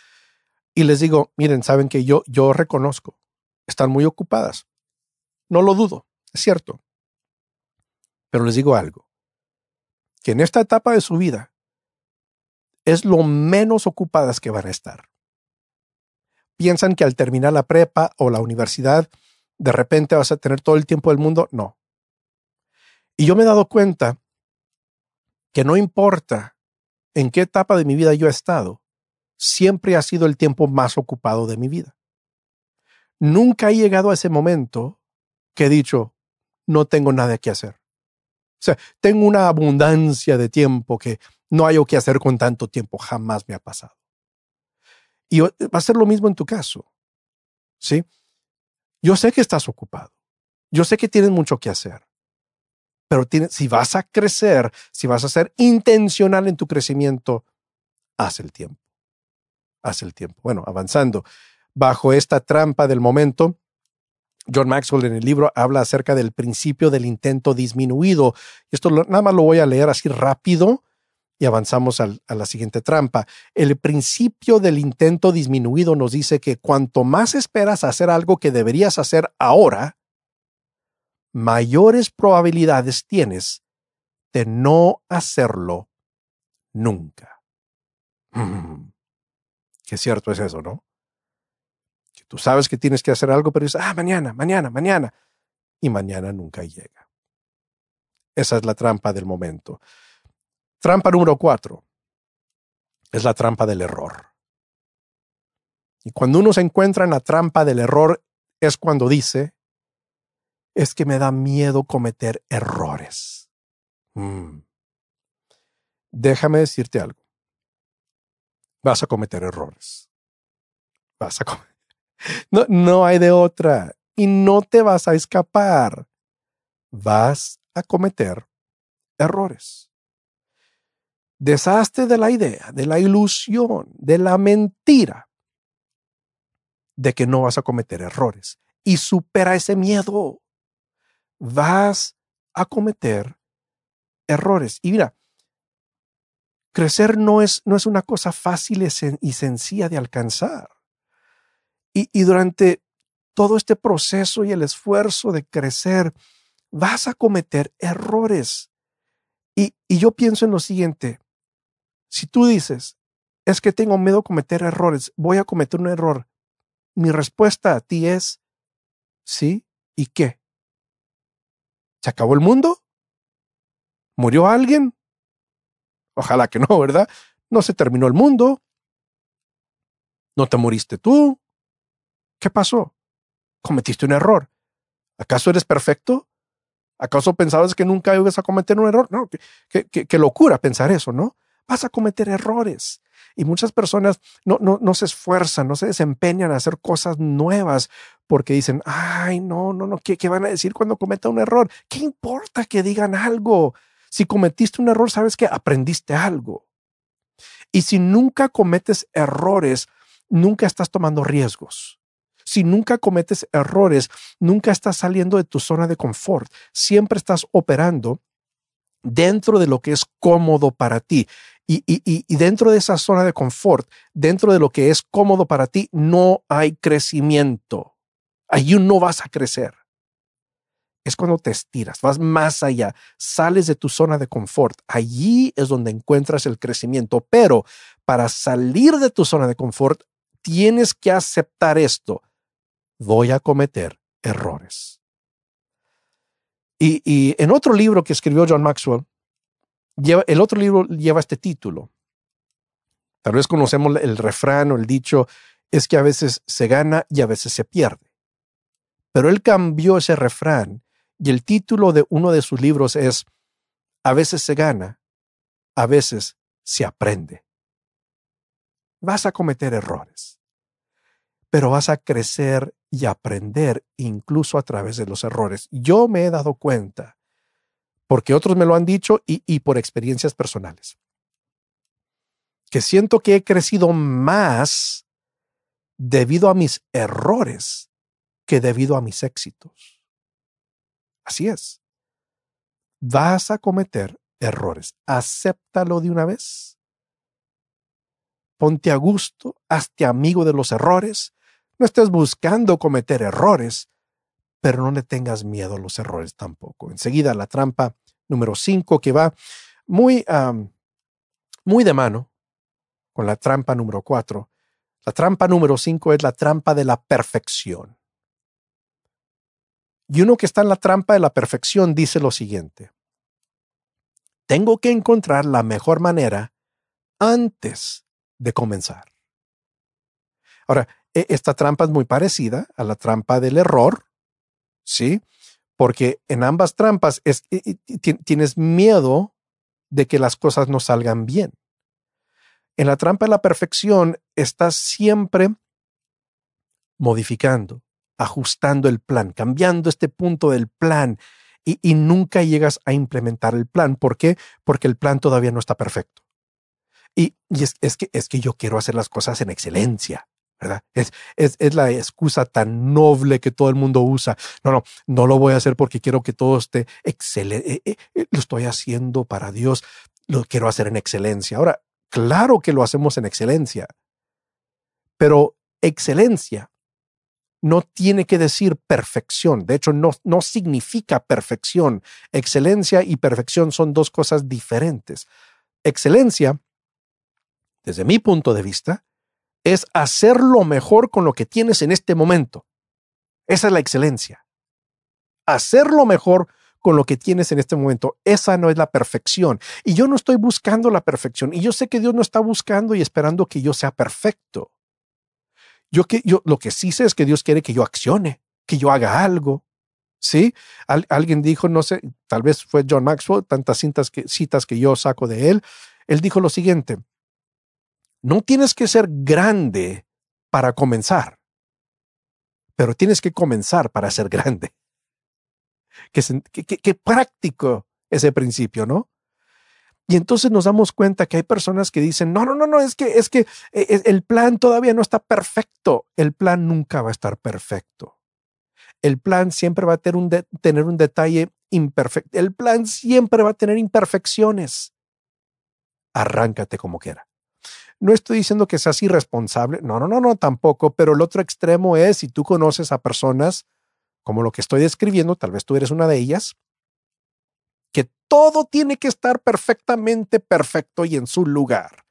Speaker 2: Y les digo, miren, saben que yo, yo reconozco, están muy ocupadas. No lo dudo, es cierto. Pero les digo algo, que en esta etapa de su vida es lo menos ocupadas que van a estar. Piensan que al terminar la prepa o la universidad, de repente vas a tener todo el tiempo del mundo. No. Y yo me he dado cuenta que no importa en qué etapa de mi vida yo he estado, siempre ha sido el tiempo más ocupado de mi vida. Nunca he llegado a ese momento que he dicho, no tengo nada que hacer. O sea, tengo una abundancia de tiempo que no hay o qué hacer con tanto tiempo. Jamás me ha pasado. Y va a ser lo mismo en tu caso. ¿Sí? Yo sé que estás ocupado. Yo sé que tienes mucho que hacer. Pero si vas a crecer, si vas a ser intencional en tu crecimiento, haz el tiempo. Haz el tiempo. Bueno, avanzando. Bajo esta trampa del momento, John Maxwell en el libro habla acerca del principio del intento disminuido. Esto nada más lo voy a leer así rápido y avanzamos a la siguiente trampa. El principio del intento disminuido nos dice que cuanto más esperas hacer algo que deberías hacer ahora, mayores probabilidades tienes de no hacerlo nunca. Qué cierto es eso, ¿no? Que tú sabes que tienes que hacer algo, pero dices, ah, mañana, mañana, mañana. Y mañana nunca llega. Esa es la trampa del momento. Trampa número cuatro es la trampa del error. Y cuando uno se encuentra en la trampa del error es cuando dice, es que me da miedo cometer errores. Mm. Déjame decirte algo. Vas a cometer errores. Vas a no, no hay de otra. Y no te vas a escapar. Vas a cometer errores. Deshazte de la idea, de la ilusión, de la mentira de que no vas a cometer errores y supera ese miedo. Vas a cometer errores. Y mira, crecer no es, no es una cosa fácil y sencilla de alcanzar. Y, durante todo este proceso y el esfuerzo de crecer, vas a cometer errores. Y, y yo pienso en lo siguiente, si tú dices, es que tengo miedo a cometer errores, voy a cometer un error, mi respuesta a ti es, sí, ¿y qué? ¿Se acabó el mundo? ¿Murió alguien? Ojalá que no, ¿verdad? No se terminó el mundo. ¿No te moriste tú? ¿Qué pasó? Cometiste un error. ¿Acaso eres perfecto? ¿Acaso pensabas que nunca ibas a cometer un error? No, qué, locura pensar eso, ¿no? Vas a cometer errores. Y muchas personas no, no, no se esfuerzan, no se desempeñan a hacer cosas nuevas porque dicen, ay, no, no, no, ¿qué, ¿qué van a decir cuando cometa un error? ¿Qué importa que digan algo? Si cometiste un error, sabes que aprendiste algo. Y si nunca cometes errores, nunca estás tomando riesgos. Si nunca cometes errores, nunca estás saliendo de tu zona de confort. Siempre estás operando dentro de lo que es cómodo para ti. Y, y, dentro de esa zona de confort, dentro de lo que es cómodo para ti, no hay crecimiento. Allí no vas a crecer. Es cuando te estiras, vas más allá, sales de tu zona de confort. Allí es donde encuentras el crecimiento. Pero para salir de tu zona de confort, tienes que aceptar esto. Voy a cometer errores. Y, en otro libro que escribió John Maxwell, el otro libro lleva este título. Tal vez conocemos el refrán o el dicho, es que a veces se gana y a veces se pierde. Pero él cambió ese refrán y el título de uno de sus libros es, a veces se gana, a veces se aprende. Vas a cometer errores, pero vas a crecer y aprender incluso a través de los errores. Yo me he dado cuenta, porque otros me lo han dicho y, por experiencias personales, que siento que he crecido más debido a mis errores que debido a mis éxitos. Así es. Vas a cometer errores. Acéptalo de una vez. Ponte a gusto, hazte amigo de los errores no estés buscando cometer errores, pero no le tengas miedo a los errores tampoco. Enseguida la trampa número 5 que va muy, muy de mano con la trampa número 4. La trampa número 5 es la trampa de la perfección. Y uno que está en la trampa de la perfección dice lo siguiente. Tengo que encontrar la mejor manera antes de comenzar. Ahora, esta trampa es muy parecida a la trampa del error, ¿sí? Porque en ambas trampas es, tienes miedo de que las cosas no salgan bien. En la trampa de la perfección estás siempre modificando, ajustando el plan, cambiando este punto del plan y, nunca llegas a implementar el plan. ¿Por qué? Porque el plan todavía no está perfecto. Y, es que yo quiero hacer las cosas en excelencia. Es, es, la excusa tan noble que todo el mundo usa. No, no, no lo voy a hacer porque quiero que todo esté excelente. Eh, eh, lo estoy haciendo para Dios, lo quiero hacer en excelencia. Ahora, claro que lo hacemos en excelencia, pero excelencia no tiene que decir perfección. De hecho, no, no significa perfección. Excelencia y perfección son dos cosas diferentes. Excelencia, desde mi punto de vista, es hacer lo mejor con lo que tienes en este momento. Esa es la excelencia. Hacer lo mejor con lo que tienes en este momento. Esa no es la perfección. Y yo no estoy buscando la perfección. Y yo sé que Dios no está buscando y esperando que yo sea perfecto. Yo, que, yo lo que sí sé es que Dios quiere que yo accione, que yo haga algo. ¿Sí? alguien dijo, no sé, tal vez fue John Maxwell, tantas citas que, citas que yo saco de él. Él dijo lo siguiente, no tienes que ser grande para comenzar, pero tienes que comenzar para ser grande. Qué, práctico ese principio, ¿no? Y entonces nos damos cuenta que hay personas que dicen, no, no, no, no, es que, es que e, e, el plan todavía no está perfecto. El plan nunca va a estar perfecto. El plan siempre va a tener un, tener un detalle imperfecto. El plan siempre va a tener imperfecciones. Arráncate como quiera. No estoy diciendo que seas irresponsable, no, no, no, no, tampoco, pero el otro extremo es si tú conoces a personas como lo que estoy describiendo, tal vez tú eres una de ellas, que todo tiene que estar perfectamente perfecto y en su lugar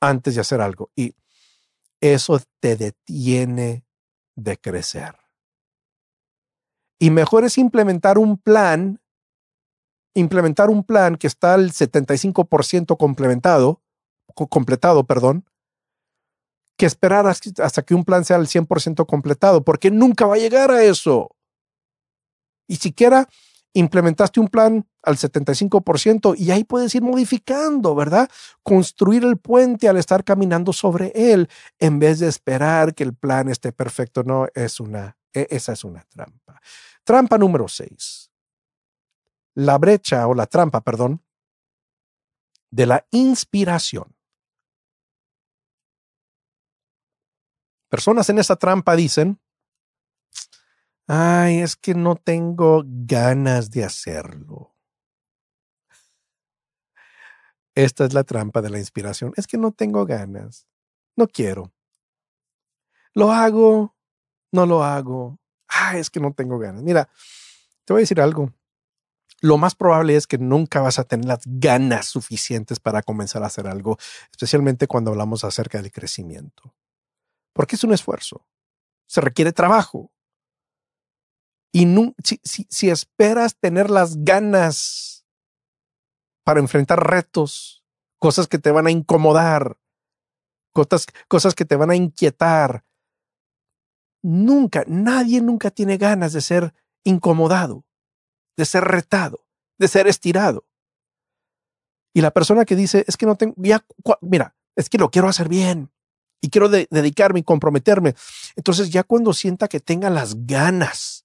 Speaker 2: antes de hacer algo. Y eso te detiene de crecer. Y mejor es implementar un plan, implementar un plan que está al 75% complementado, completado, perdón, que esperar hasta que un plan sea al 100% completado, porque nunca va a llegar a eso. Y siquiera implementaste un plan al 75% y ahí puedes ir modificando, ¿verdad? Construir el puente al estar caminando sobre él en vez de esperar que el plan esté perfecto. No, es una, e, esa es una trampa. Trampa número 6. La brecha o la trampa, perdón, de la inspiración. Personas en esa trampa dicen, ay, es que no tengo ganas de hacerlo. Esta es la trampa de la inspiración. Es que no tengo ganas. No quiero. Lo hago, no lo hago. Ah, es que no tengo ganas. Mira, te voy a decir algo. Lo más probable es que nunca vas a tener las ganas suficientes para comenzar a hacer algo, especialmente cuando hablamos acerca del crecimiento. Porque es un esfuerzo. Se requiere trabajo. Y si, esperas tener las ganas para enfrentar retos, cosas que te van a incomodar, cosas, cosas que te van a inquietar, nunca, nadie nunca tiene ganas de ser incomodado, de ser retado, de ser estirado. Y la persona que dice, es que no tengo, mira, es que lo quiero hacer bien y quiero dedicarme y comprometerme. Entonces ya cuando sienta que tenga las ganas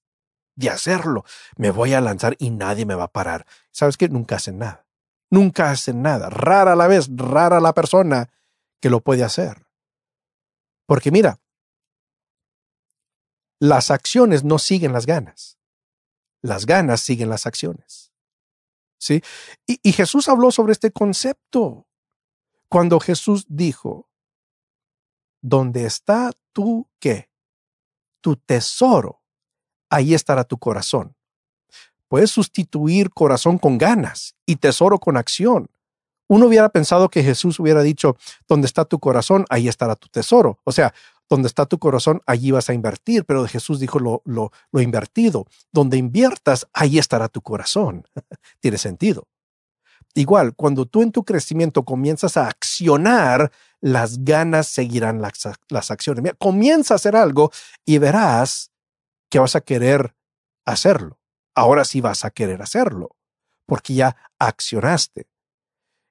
Speaker 2: de hacerlo. Me voy a lanzar y nadie me va a parar. ¿Sabes qué? Nunca hacen nada. Nunca hacen nada. Rara la vez, rara la persona que lo puede hacer. Porque mira, las acciones no siguen las ganas. Las ganas siguen las acciones. ¿Sí? Y Jesús habló sobre este concepto cuando Jesús dijo, ¿dónde está tu qué? Tu tesoro ahí estará tu corazón. Puedes sustituir corazón con ganas y tesoro con acción. Uno hubiera pensado que Jesús hubiera dicho, donde está tu corazón, ahí estará tu tesoro. O sea, donde está tu corazón, allí vas a invertir, pero Jesús dijo lo invertido. Donde inviertas, ahí estará tu corazón. Tiene sentido. Igual, cuando tú en tu crecimiento comienzas a accionar, las ganas seguirán las, las acciones. Mira, comienza a hacer algo y verás que vas a querer hacerlo. Ahora sí vas a querer hacerlo, porque ya accionaste.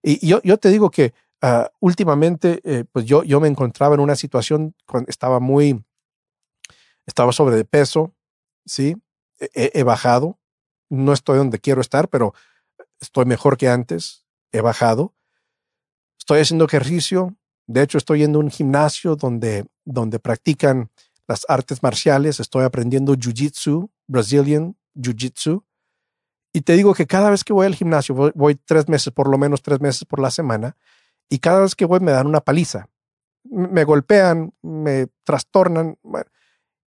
Speaker 2: Y yo, yo te digo que ah, últimamente, eh, pues yo, yo me encontraba en una situación cuando estaba muy, estaba sobre de peso, ¿sí? he bajado, no estoy donde quiero estar, pero estoy mejor que antes, he bajado. Estoy haciendo ejercicio, de hecho estoy yendo a un gimnasio donde, donde practican las artes marciales, estoy aprendiendo Jiu-Jitsu, Brazilian Jiu-Jitsu. Y te digo que cada vez que voy al gimnasio, voy, tres meses, por lo menos tres meses por la semana, y cada vez que voy me dan una paliza. Me golpean, me trastornan,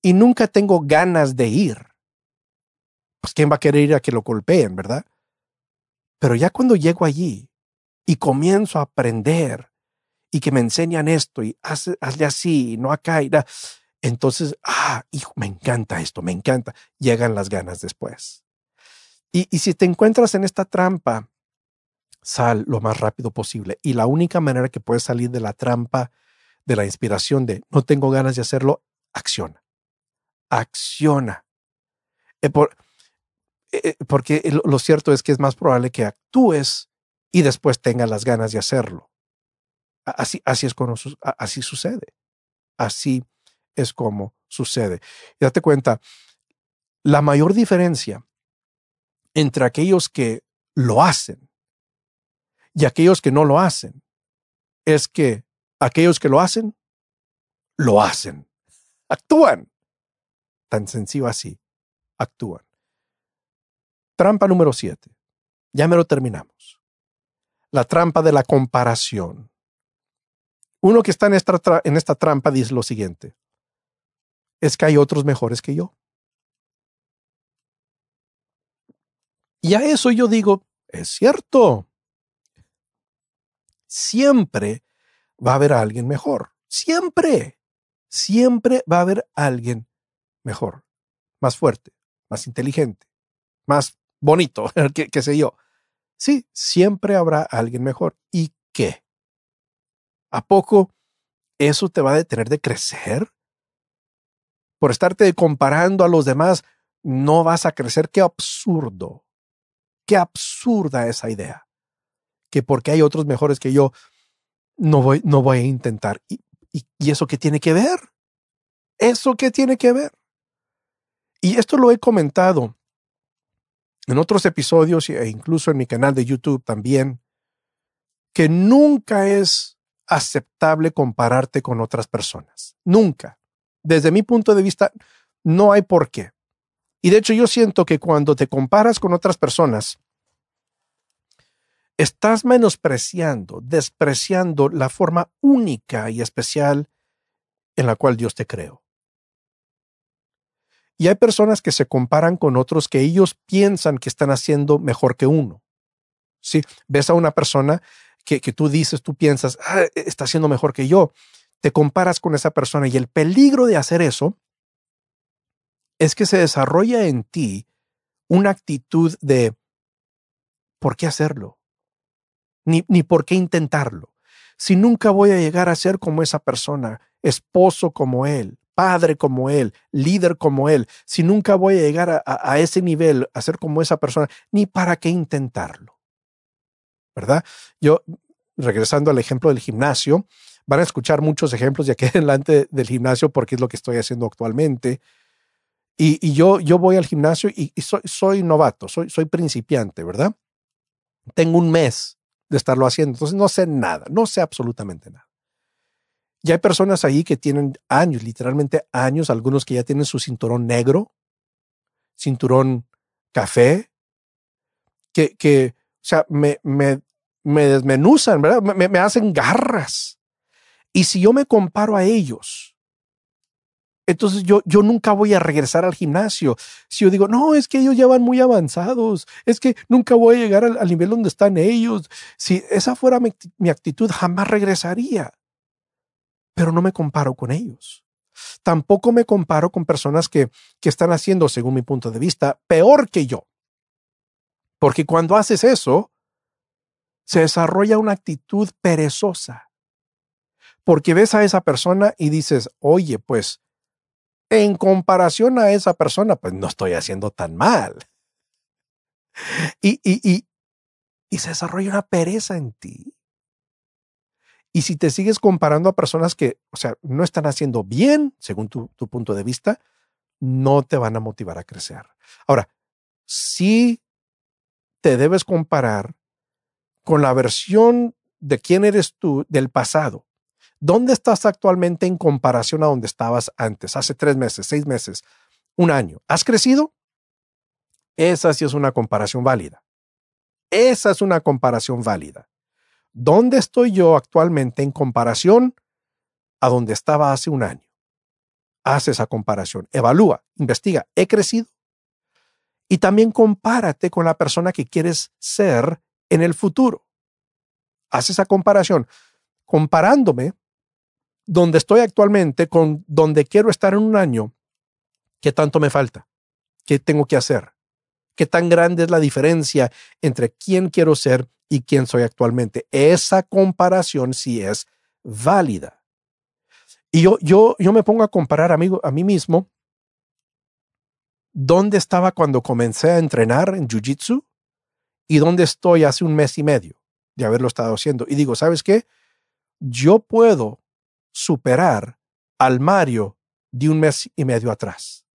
Speaker 2: y nunca tengo ganas de ir. Pues quién va a querer ir a que lo golpeen, ¿verdad? Pero ya cuando llego allí y comienzo a aprender y que me enseñan esto y hazle así, no acá, y entonces, ah, hijo, me encanta esto, me encanta. Llegan las ganas después. Y, y si te encuentras en esta trampa, sal lo más rápido posible. Y la única manera que puedes salir de la trampa de la inspiración de no tengo ganas de hacerlo, acciona. Acciona. Eh, por, porque lo cierto es que es más probable que actúes y después tengas las ganas de hacerlo. Así, es como así sucede. Así es como sucede. Date cuenta, la mayor diferencia entre aquellos que lo hacen y aquellos que no lo hacen es que aquellos que lo hacen, lo hacen, actúan. Tan sencillo así, actúan. Trampa número siete. Ya me lo terminamos. La trampa de la comparación. Uno que está en esta, en esta trampa dice lo siguiente, es que hay otros mejores que yo. Y a eso yo digo, es cierto. Siempre va a haber alguien mejor. Siempre. Siempre va a haber alguien mejor, más fuerte, más inteligente, más bonito, que sé yo. Sí, siempre habrá alguien mejor. ¿Y qué? ¿A poco eso te va a detener de crecer? Por estarte comparando a los demás, no vas a crecer. Qué absurdo. Qué absurda esa idea. Que porque hay otros mejores que yo, no voy, no voy a intentar. ¿Y, y eso qué tiene que ver? ¿Eso qué tiene que ver? Y esto lo he comentado en otros episodios e incluso en mi canal de YouTube también, que nunca es aceptable compararte con otras personas. Nunca. Desde mi punto de vista, no hay por qué. Y de hecho yo siento que cuando te comparas con otras personas, estás menospreciando, despreciando la forma única y especial en la cual Dios te creó. Y hay personas que se comparan con otros que ellos piensan que están haciendo mejor que uno. Si ves a una persona que, tú dices, tú piensas, ah, e, está haciendo mejor que yo, te comparas con esa persona y el peligro de hacer eso es que se desarrolla en ti una actitud de ¿por qué hacerlo? Ni, ni por qué intentarlo. Si nunca voy a llegar a ser como esa persona, esposo como él, padre como él, líder como él, si nunca voy a llegar a, ese nivel, a ser como esa persona, ni para qué intentarlo. ¿Verdad? Yo, regresando al ejemplo del gimnasio, van a escuchar muchos ejemplos de aquí adelante del gimnasio porque es lo que estoy haciendo actualmente. Y, yo, yo voy al gimnasio y, soy, soy, novato, soy, soy principiante, ¿verdad? Tengo un mes de estarlo haciendo, entonces no sé nada, no sé absolutamente nada. Ya hay personas ahí que tienen años, literalmente años, algunos que ya tienen su cinturón negro, cinturón café, que, que o sea, me, me, me desmenuzan, ¿verdad? Me, me hacen garras. Y si yo me comparo a ellos, entonces yo, yo nunca voy a regresar al gimnasio. Si yo digo, no, es que ellos ya van muy avanzados, es que nunca voy a llegar al, nivel donde están ellos. Si esa fuera mi actitud, jamás regresaría pero no me comparo con ellos. Tampoco me comparo con personas que, que están haciendo, según mi punto de vista, peor que yo. Porque cuando haces eso, se desarrolla una actitud perezosa. Porque ves a esa persona y dices, oye, pues, en comparación a esa persona, pues no estoy haciendo tan mal. Y, y, y, y se desarrolla una pereza en ti. Y si te sigues comparando a personas que, o sea, no están haciendo bien, según tu, punto de vista, no te van a motivar a crecer. Ahora, sí te debes comparar con la versión de quién eres tú del pasado. ¿Dónde estás actualmente en comparación a donde estabas antes, hace tres meses, seis meses, un año? ¿Has crecido? Esa sí es una comparación válida. Esa es una comparación válida. ¿Dónde estoy yo actualmente en comparación a donde estaba hace un año? Haz esa comparación, evalúa, investiga, ¿he crecido? Y también compárate con la persona que quieres ser en el futuro. Haz esa comparación, comparándome donde estoy actualmente con donde quiero estar en un año, ¿qué tanto me falta? ¿Qué tengo que hacer? ¿Qué tan grande es la diferencia entre quién quiero ser y quién soy actualmente. Esa comparación sí es válida. Y yo, yo, yo me pongo a comparar amigo, a mí mismo dónde estaba cuando comencé a entrenar en Jiu-Jitsu y dónde estoy hace un mes y medio de haberlo estado haciendo. Y digo, ¿sabes qué? Yo puedo superar al Mario de un mes y medio atrás.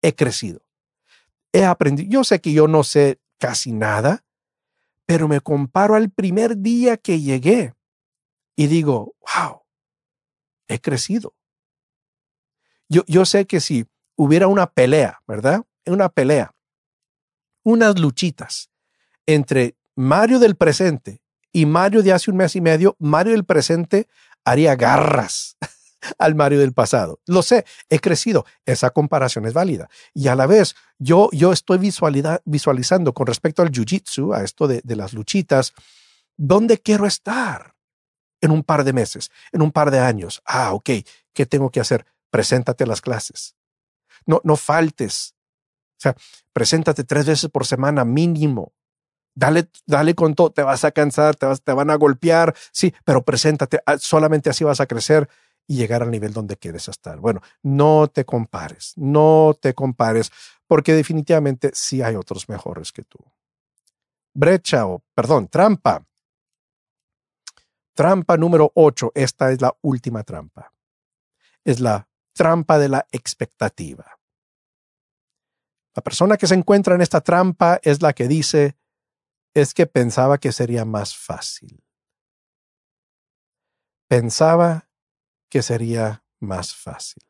Speaker 2: He crecido. He aprendido. Yo sé que yo no sé casi nada, pero me comparo al primer día que llegué y digo, wow, he crecido. Yo, yo sé que si hubiera una pelea, ¿verdad? Una pelea, unas luchitas entre Mario del presente Y Mario de hace un mes y medio, Mario del presente haría garras al Mario del pasado. Lo sé, he crecido. Esa comparación es válida. Y a la vez, yo, yo estoy visualizando con respecto al jiu-jitsu, a esto de, de las luchitas, ¿dónde quiero estar? En un par de meses, en un par de años. Ah, ok. ¿Qué tengo que hacer? Preséntate a las clases. No, no faltes. O sea, preséntate tres veces por semana mínimo. Dale, dale con todo, te vas a cansar, te, vas, te van a golpear, sí, pero preséntate, ah, solamente así vas a crecer y llegar al nivel donde quieres estar. Bueno, no te compares, no te compares, porque definitivamente sí hay otros mejores que tú. Brecha o, perdón, trampa. Trampa número 8, esta es la última trampa. Es la trampa de la expectativa. La persona que se encuentra en esta trampa es la que dice, es que pensaba que sería más fácil. Pensaba que sería más fácil.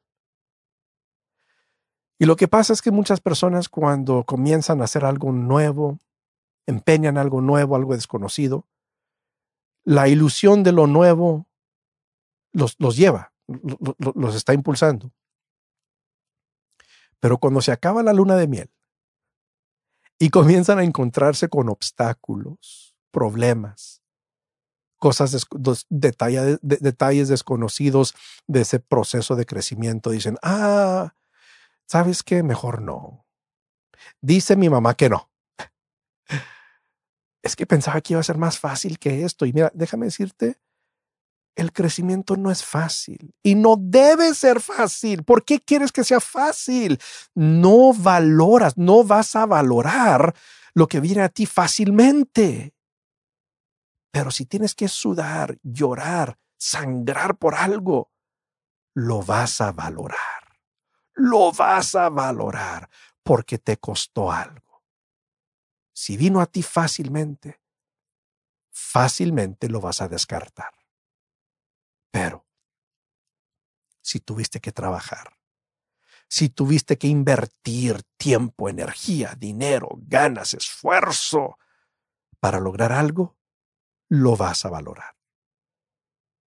Speaker 2: Y lo que pasa es que muchas personas cuando comienzan a hacer algo nuevo, empeñan algo nuevo, algo desconocido, la ilusión de lo nuevo los, los lleva, los, los está impulsando. Pero cuando se acaba la luna de miel y comienzan a encontrarse con obstáculos, problemas, cosas, detalles, detalles desconocidos de ese proceso de crecimiento. Dicen, ah, ¿sabes qué? Mejor no. Dice mi mamá que no. Es que pensaba que iba a ser más fácil que esto. Y mira, déjame decirte, el crecimiento no es fácil y no debe ser fácil. ¿Por qué quieres que sea fácil? No valoras, no vas a valorar lo que viene a ti fácilmente. Pero si tienes que sudar, llorar, sangrar por algo, lo vas a valorar. Lo vas a valorar porque te costó algo. Si vino a ti fácilmente, fácilmente lo vas a descartar. Pero si tuviste que trabajar, si tuviste que invertir tiempo, energía, dinero, ganas, esfuerzo para lograr algo, lo vas a valorar.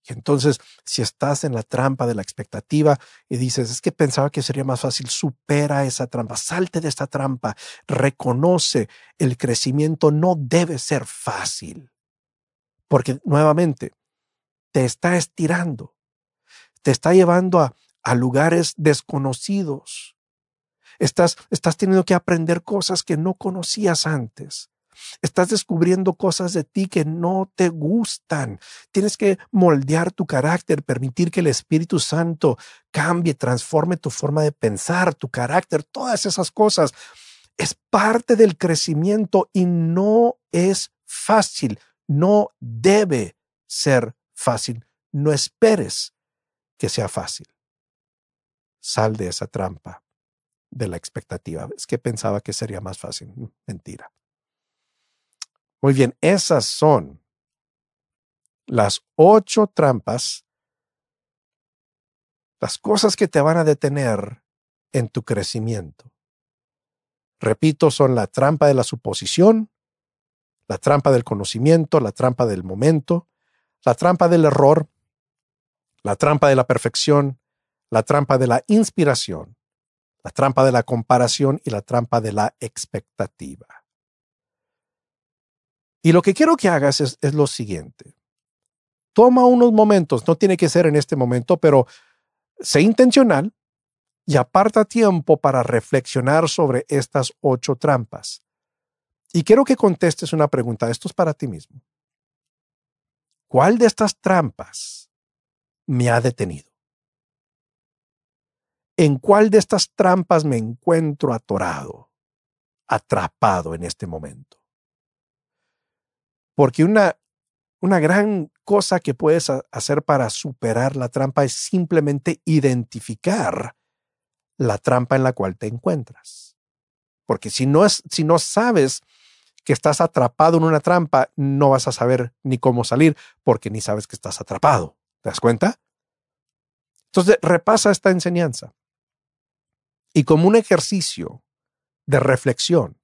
Speaker 2: Y entonces, si estás en la trampa de la expectativa y dices, es que pensaba que sería más fácil, supera esa trampa, salte de esta trampa, reconoce el crecimiento no debe ser fácil. Porque nuevamente, te está estirando, te está llevando a, a lugares desconocidos. Estás, estás teniendo que aprender cosas que no conocías antes. Estás descubriendo cosas de ti que no te gustan. Tienes que moldear tu carácter, permitir que el Espíritu Santo cambie, transforme tu forma de pensar, tu carácter, todas esas cosas. Es parte del crecimiento y no es fácil, no debe ser fácil. No esperes que sea fácil. Sal de esa trampa de la expectativa. Es que pensaba que sería más fácil. Mentira. Muy bien, esas son las ocho trampas, las cosas que te van a detener en tu crecimiento. Repito, son la trampa de la suposición, la trampa del conocimiento, la trampa del momento, la trampa del error, la trampa de la perfección, la trampa de la inspiración, la trampa de la comparación y la trampa de la expectativa. Y lo que quiero que hagas es, lo siguiente. Toma unos momentos, no tiene que ser en este momento, pero sé intencional y aparta tiempo para reflexionar sobre estas ocho trampas. Y quiero que contestes una pregunta. Esto es para ti mismo. ¿Cuál de estas trampas me ha detenido? ¿En cuál de estas trampas me encuentro atorado, atrapado en este momento? Porque una, una gran cosa que puedes hacer para superar la trampa es simplemente identificar la trampa en la cual te encuentras. Porque si no, es, si no sabes que estás atrapado en una trampa, no vas a saber ni cómo salir porque ni sabes que estás atrapado. ¿Te das cuenta? Entonces, repasa esta enseñanza. Y como un ejercicio de reflexión,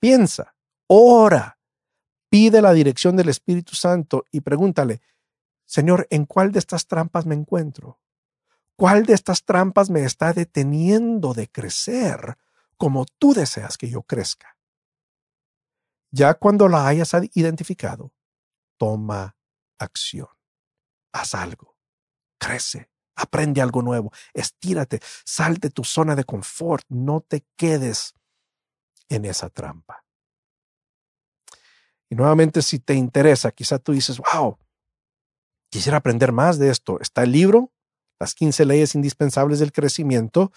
Speaker 2: piensa, ora, Pide la dirección del Espíritu Santo y pregúntale, Señor, ¿en cuál de estas trampas me encuentro? ¿Cuál de estas trampas me está deteniendo de crecer como tú deseas que yo crezca? Ya cuando la hayas identificado, toma acción. Haz algo. Crece. Aprende algo nuevo. Estírate. Sal de tu zona de confort. No te quedes en esa trampa. Y nuevamente, si te interesa, quizá tú dices, wow, quisiera aprender más de esto. Está el libro, Las 15 leyes indispensables del crecimiento,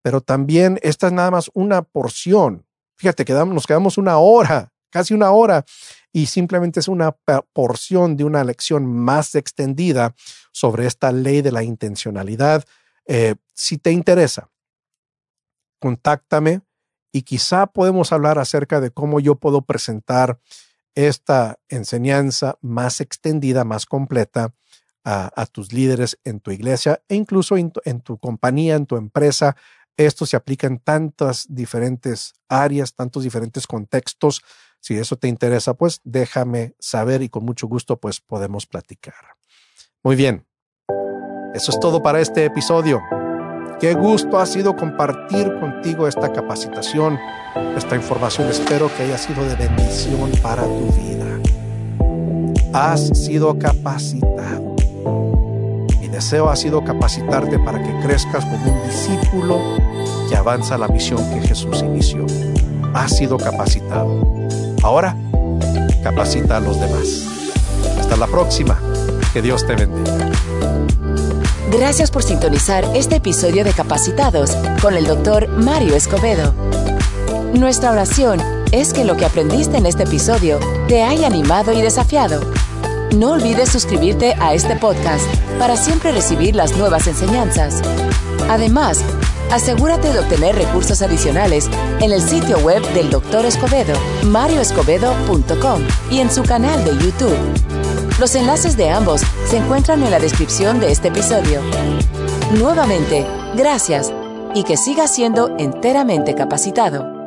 Speaker 2: pero también esta es nada más una porción. Fíjate, quedamos, nos quedamos una hora, casi una hora, y simplemente es una porción de una lección más extendida sobre esta ley de la intencionalidad. Eh, si te interesa, contáctame y quizá podemos hablar acerca de cómo yo puedo presentar esta enseñanza más extendida, más completa a, tus líderes en tu iglesia e incluso en tu, compañía, en tu empresa. Esto se aplica en tantas diferentes áreas, tantos diferentes contextos. Si eso te interesa, pues déjame saber y con mucho gusto pues podemos platicar. Muy bien. Eso es todo para este episodio. Qué gusto ha sido compartir contigo esta capacitación, esta información. Espero que haya sido de bendición para tu vida. Has sido capacitado. Mi deseo ha sido capacitarte para que crezcas como un discípulo que avanza la misión que Jesús inició. Has sido capacitado. Ahora, capacita a los demás. Hasta la próxima. Que Dios te bendiga.
Speaker 1: Gracias por sintonizar este episodio de Capacitados con el doctor Mario Escobedo. Nuestra oración es que lo que aprendiste en este episodio te haya animado y desafiado. No olvides suscribirte a este podcast para siempre recibir las nuevas enseñanzas. Además, asegúrate de obtener recursos adicionales en el sitio web del Dr. Escobedo, marioescobedo.com y en su canal de YouTube. Los enlaces de ambos se encuentran en la descripción de este episodio. Nuevamente, gracias y que siga siendo enteramente capacitado.